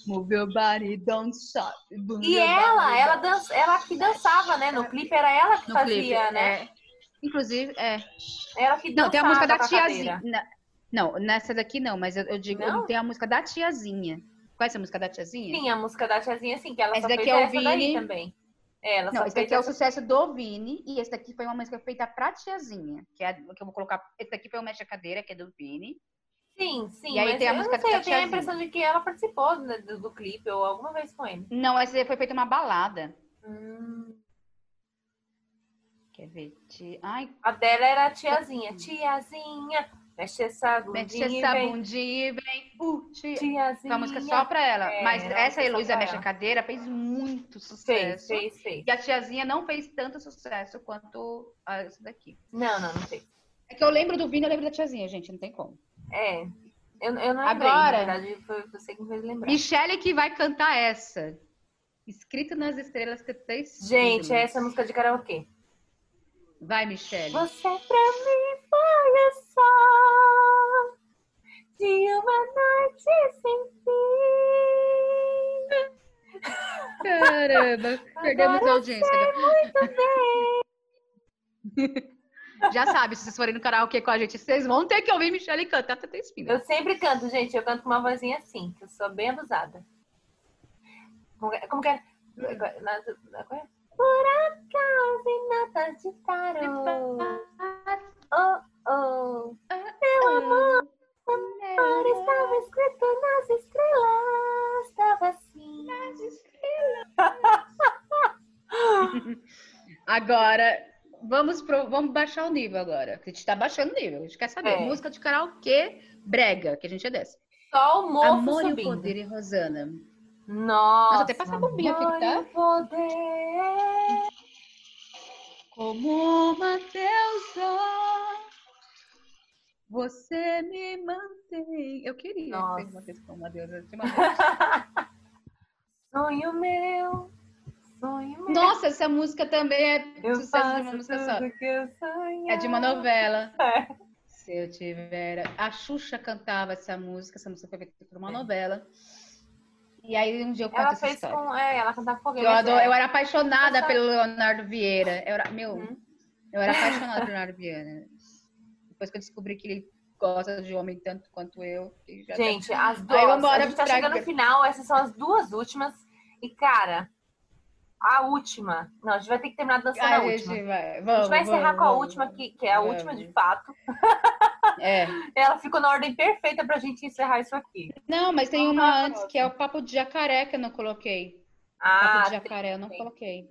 Move your body, don't stop. E ela, ela, don't dan ela que dançava, né? No clipe era ela que no fazia, clipe, né? é. Inclusive, é. Ela que dançava Não, tem a música da tiazinha. Não, nessa daqui não, mas eu, eu digo, Não? tem a música da tiazinha. Conhece a música da tiazinha? Sim, a música da tiazinha, sim, que ela Esse só daqui fez é o essa Vini. também. É, ela Não, só esse daqui é o sucesso do Vini e esse daqui foi uma música feita pra tiazinha, que é a- que eu vou colocar. Esse daqui foi o Mexe a Cadeira, que é do Vini. Sim, sim, E aí mas tem a eu música não sei, eu tenho a impressão de que ela participou né, do, do clipe ou alguma vez com ele. Não, essa foi feita uma balada. Hum, Quer ver? Ti- Ai, a dela era a tiazinha. Tiazinha, mexe essa bundinha mexe essa bundinha e vem. Uh, tia. Tiazinha. Uma música só pra ela. É, Mas essa Heloísa Mexe a. Cadeira fez muito Fez, sucesso. fez, fez. E a tiazinha não fez tanto sucesso quanto essa daqui. Não, não, não fez. É que eu lembro do Vini, eu lembro da tiazinha, gente, não tem como. É, eu, eu não lembrei, Agora- na verdade foi você que me fez lembrar. Michele que vai cantar essa. Escrito nas estrelas que tem Gente, essa é a música de karaokê. Vai, Michele. Você pra mim foi o sol de uma noite sem fim. Caramba, perdemos a audiência. Muito bem. Já sabe, se vocês forem no karaokê com a gente, vocês vão ter que ouvir Michele cantar Tata Espina. Eu sempre canto, gente. Eu canto com uma vozinha assim, que eu sou bem abusada. Como que como que é? Por acaso em nada de tarô. Oh, oh. Meu amor, amor estava escrito nas estrelas. Estava assim. Agora, vamos, pro, vamos baixar o nível agora. que A gente tá baixando o nível. A gente quer saber. É. Música de karaokê brega, que a gente é dessa. Só o mofo Amor e o subindo. Poder e Rosana. Nossa. até passa a bombinha aqui, tá? poder. Como uma deusa, você me mantém. Eu queria Nossa. ser uma como uma deusa. de uma vez. Sonho meu. Sonho meu. Nossa, essa música também é eu sucesso de uma música só. É de uma novela. É. Se eu tiver. A Xuxa cantava essa música, essa música foi feita por uma É. novela. E aí um dia eu conto Ela fez história. com. É, ela cantava foguete. Eu, adoro, é. eu era apaixonada Essa- pelo Leonardo Vieira. Eu era, meu, Uhum. eu era apaixonada pelo Leonardo Vieira. Depois que eu descobri que ele gosta de homem tanto quanto eu. tá- Gente, as duas. Aí vambora a gente tá pra- chegando no final, essas são as duas últimas. E, cara, a última. Não, a gente vai ter que terminar dançando a gente, última. vai, A vamos, gente vai encerrar vamos, com a vamos. última, que, que é a última de fato. É. Ela ficou na ordem perfeita pra gente encerrar isso aqui. Não, mas tem uma pra antes que é o papo de jacaré que eu não coloquei. Ah, papo de tem- jacaré eu não tem. coloquei.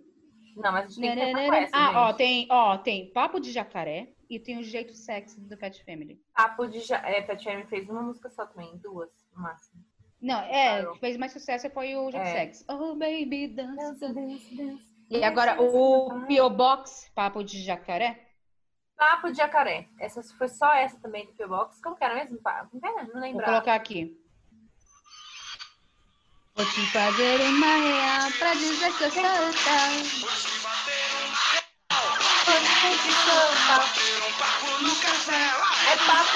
Não, mas a gente tem que terminar com essa, ah, ó, gente. tem, ó, tem papo de jacaré e tem o jeito sexy do Pet Family. Papo de... Ja... É, Pet Family fez uma música só também, duas, no máximo. Não, é, Parou. que fez mais sucesso foi o jeito É. sexy. Oh, baby, dance, dance. dança, dança. E agora o P.O. Box, papo de jacaré. Papo de jacaré. Essa foi só essa também do P Box. Como que era mesmo? Pa- Como que era? Não Vou lembro. colocar aqui. Vou te fazer uma real pra dizer que eu sou um papo.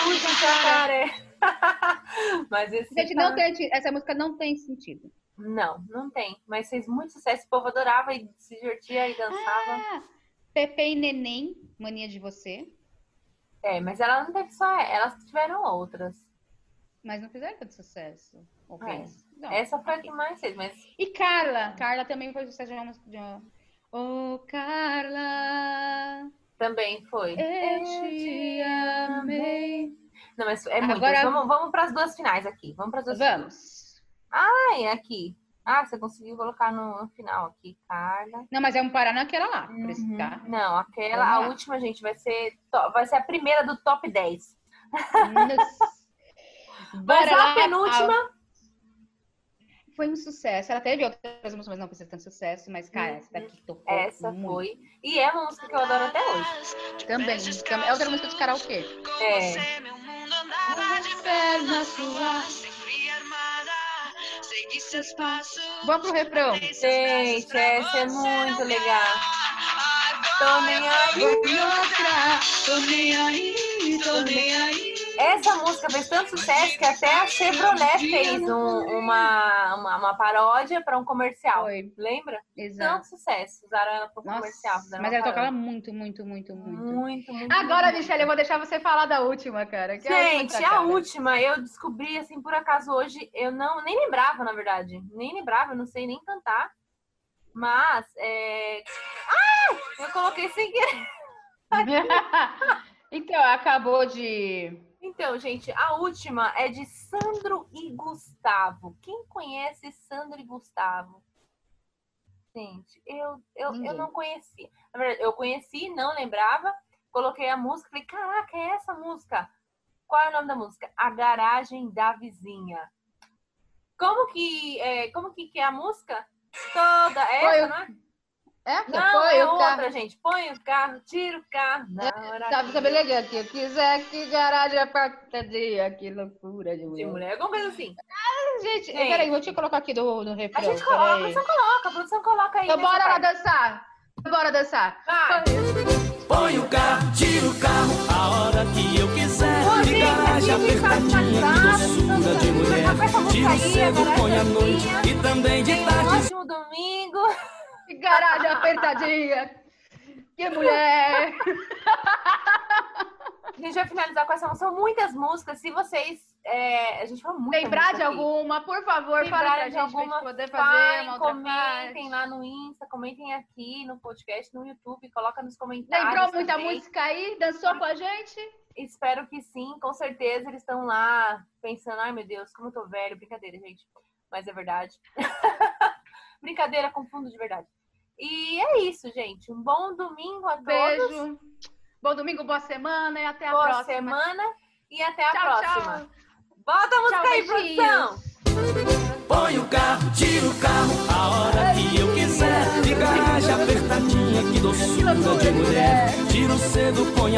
Puxa, jacaré. Mas esse Gente, tá- não tem, essa música não tem sentido. Não, não tem. Mas fez muito sucesso. O povo adorava e se divertia e dançava. Ah, Pepe e Neném, Mania de Você. É, mas ela não teve só. Elas tiveram outras. Mas não fizeram tanto sucesso. Ou É. Não. Essa foi a que mais fez, mas. E Carla. Carla também foi sucesso de uma música de uma... Ô, Carla, Também foi. eu te amei. Não, mas é muito. Agora- Vamos, vamos para as duas finais aqui. Vamos para as duas Vamos. Ai, aqui. Ah, você conseguiu colocar no, no final aqui, Carla. Não, mas vamos parar naquela lá, por isso, Uhum. tá? Não, aquela, Vamos a lá. última, gente, vai ser, to- vai ser a primeira do top 10. Nossa. Mas Bora a penúltima. Foi um sucesso. Ela teve outras músicas, mas não fez tanto sucesso. Mas, cara, essa daqui tocou Essa muito. foi. E é uma música que eu adoro até hoje. Também. também. É outra música de karaokê. É. Meu mundo andava de pernas pro seus passos. Vamos pro refrão. Gente, essa é muito legal. Tô nem aí. outra, tô nem aí, tô nem aí. Essa música fez tanto sucesso que até a Chevrolet fez um- uma, uma, uma paródia para um comercial. Foi. Lembra? Exato. Tanto sucesso. Usaram ela para Nossa, comercial. mas ela tocava muito, muito, muito, muito. muito, muito. Agora, muito. Michelle, eu vou deixar você falar da última, cara. que é a Gente, a sacada. última eu descobri assim por acaso hoje, eu não nem lembrava, na verdade. Nem lembrava, eu não sei nem cantar. Mas é... Ah! Eu coloquei sem querer. então, acabou de. Então, gente, a última é de Sandro e Gustavo. Quem conhece Sandro e Gustavo? Gente, eu, eu, eu não conhecia. Na verdade, eu conheci, não lembrava. Coloquei a música, falei, caraca, é essa música? Qual é o nome da música? A Garagem da Vizinha. Como que é, como que, que é a música? Toda essa, não é? É, Não, foi é o outra, carro. gente. Põe o carro, tira o carro. Na hora Sabe, que- sabe legal que eu quiser que garagem é pra dia, que loucura de de mulher. mulher, alguma coisa assim. Gente, Gente. peraí, vou te colocar aqui do, do A refrão. gente coloca, a produção coloca, a produção coloca aí. Então bora lá dançar. Bora dançar. Vai. Põe o carro, tira o carro, a hora que eu quiser. Ô, De gente, garagem aqui a tá apertadinha, que finalizado, doçura de mulher. música Tiro aí, cedo, põe essa noite e também de tarde. ótimo domingo. Que garagem apertadinha. Que mulher. A gente vai finalizar com essa. São muitas músicas. Se vocês. é, a gente falou muito. Lembrar de alguma, por favor, fala pra Lembrarem gente de alguma, pra poder fazer outra comentem lá no Insta, comentem aqui no podcast, no YouTube, coloca nos comentários. Lembrou muita também. música aí? Dançou com a gente? Espero que sim, com certeza eles estão lá pensando, ai meu Deus, como eu tô velho, brincadeira, gente. Mas é verdade. brincadeira com fundo de verdade. E é isso, gente. Um bom domingo a todos. Beijo. Bom domingo, boa semana e até a Boa próxima. semana e até a Tchau, próxima. tchau. Bota a música Tchau, aí, produção! Põe o carro, tira o carro, a hora que eu quiser. De garagem apertadinha, que doçura de mulher. Tiro cedo, põe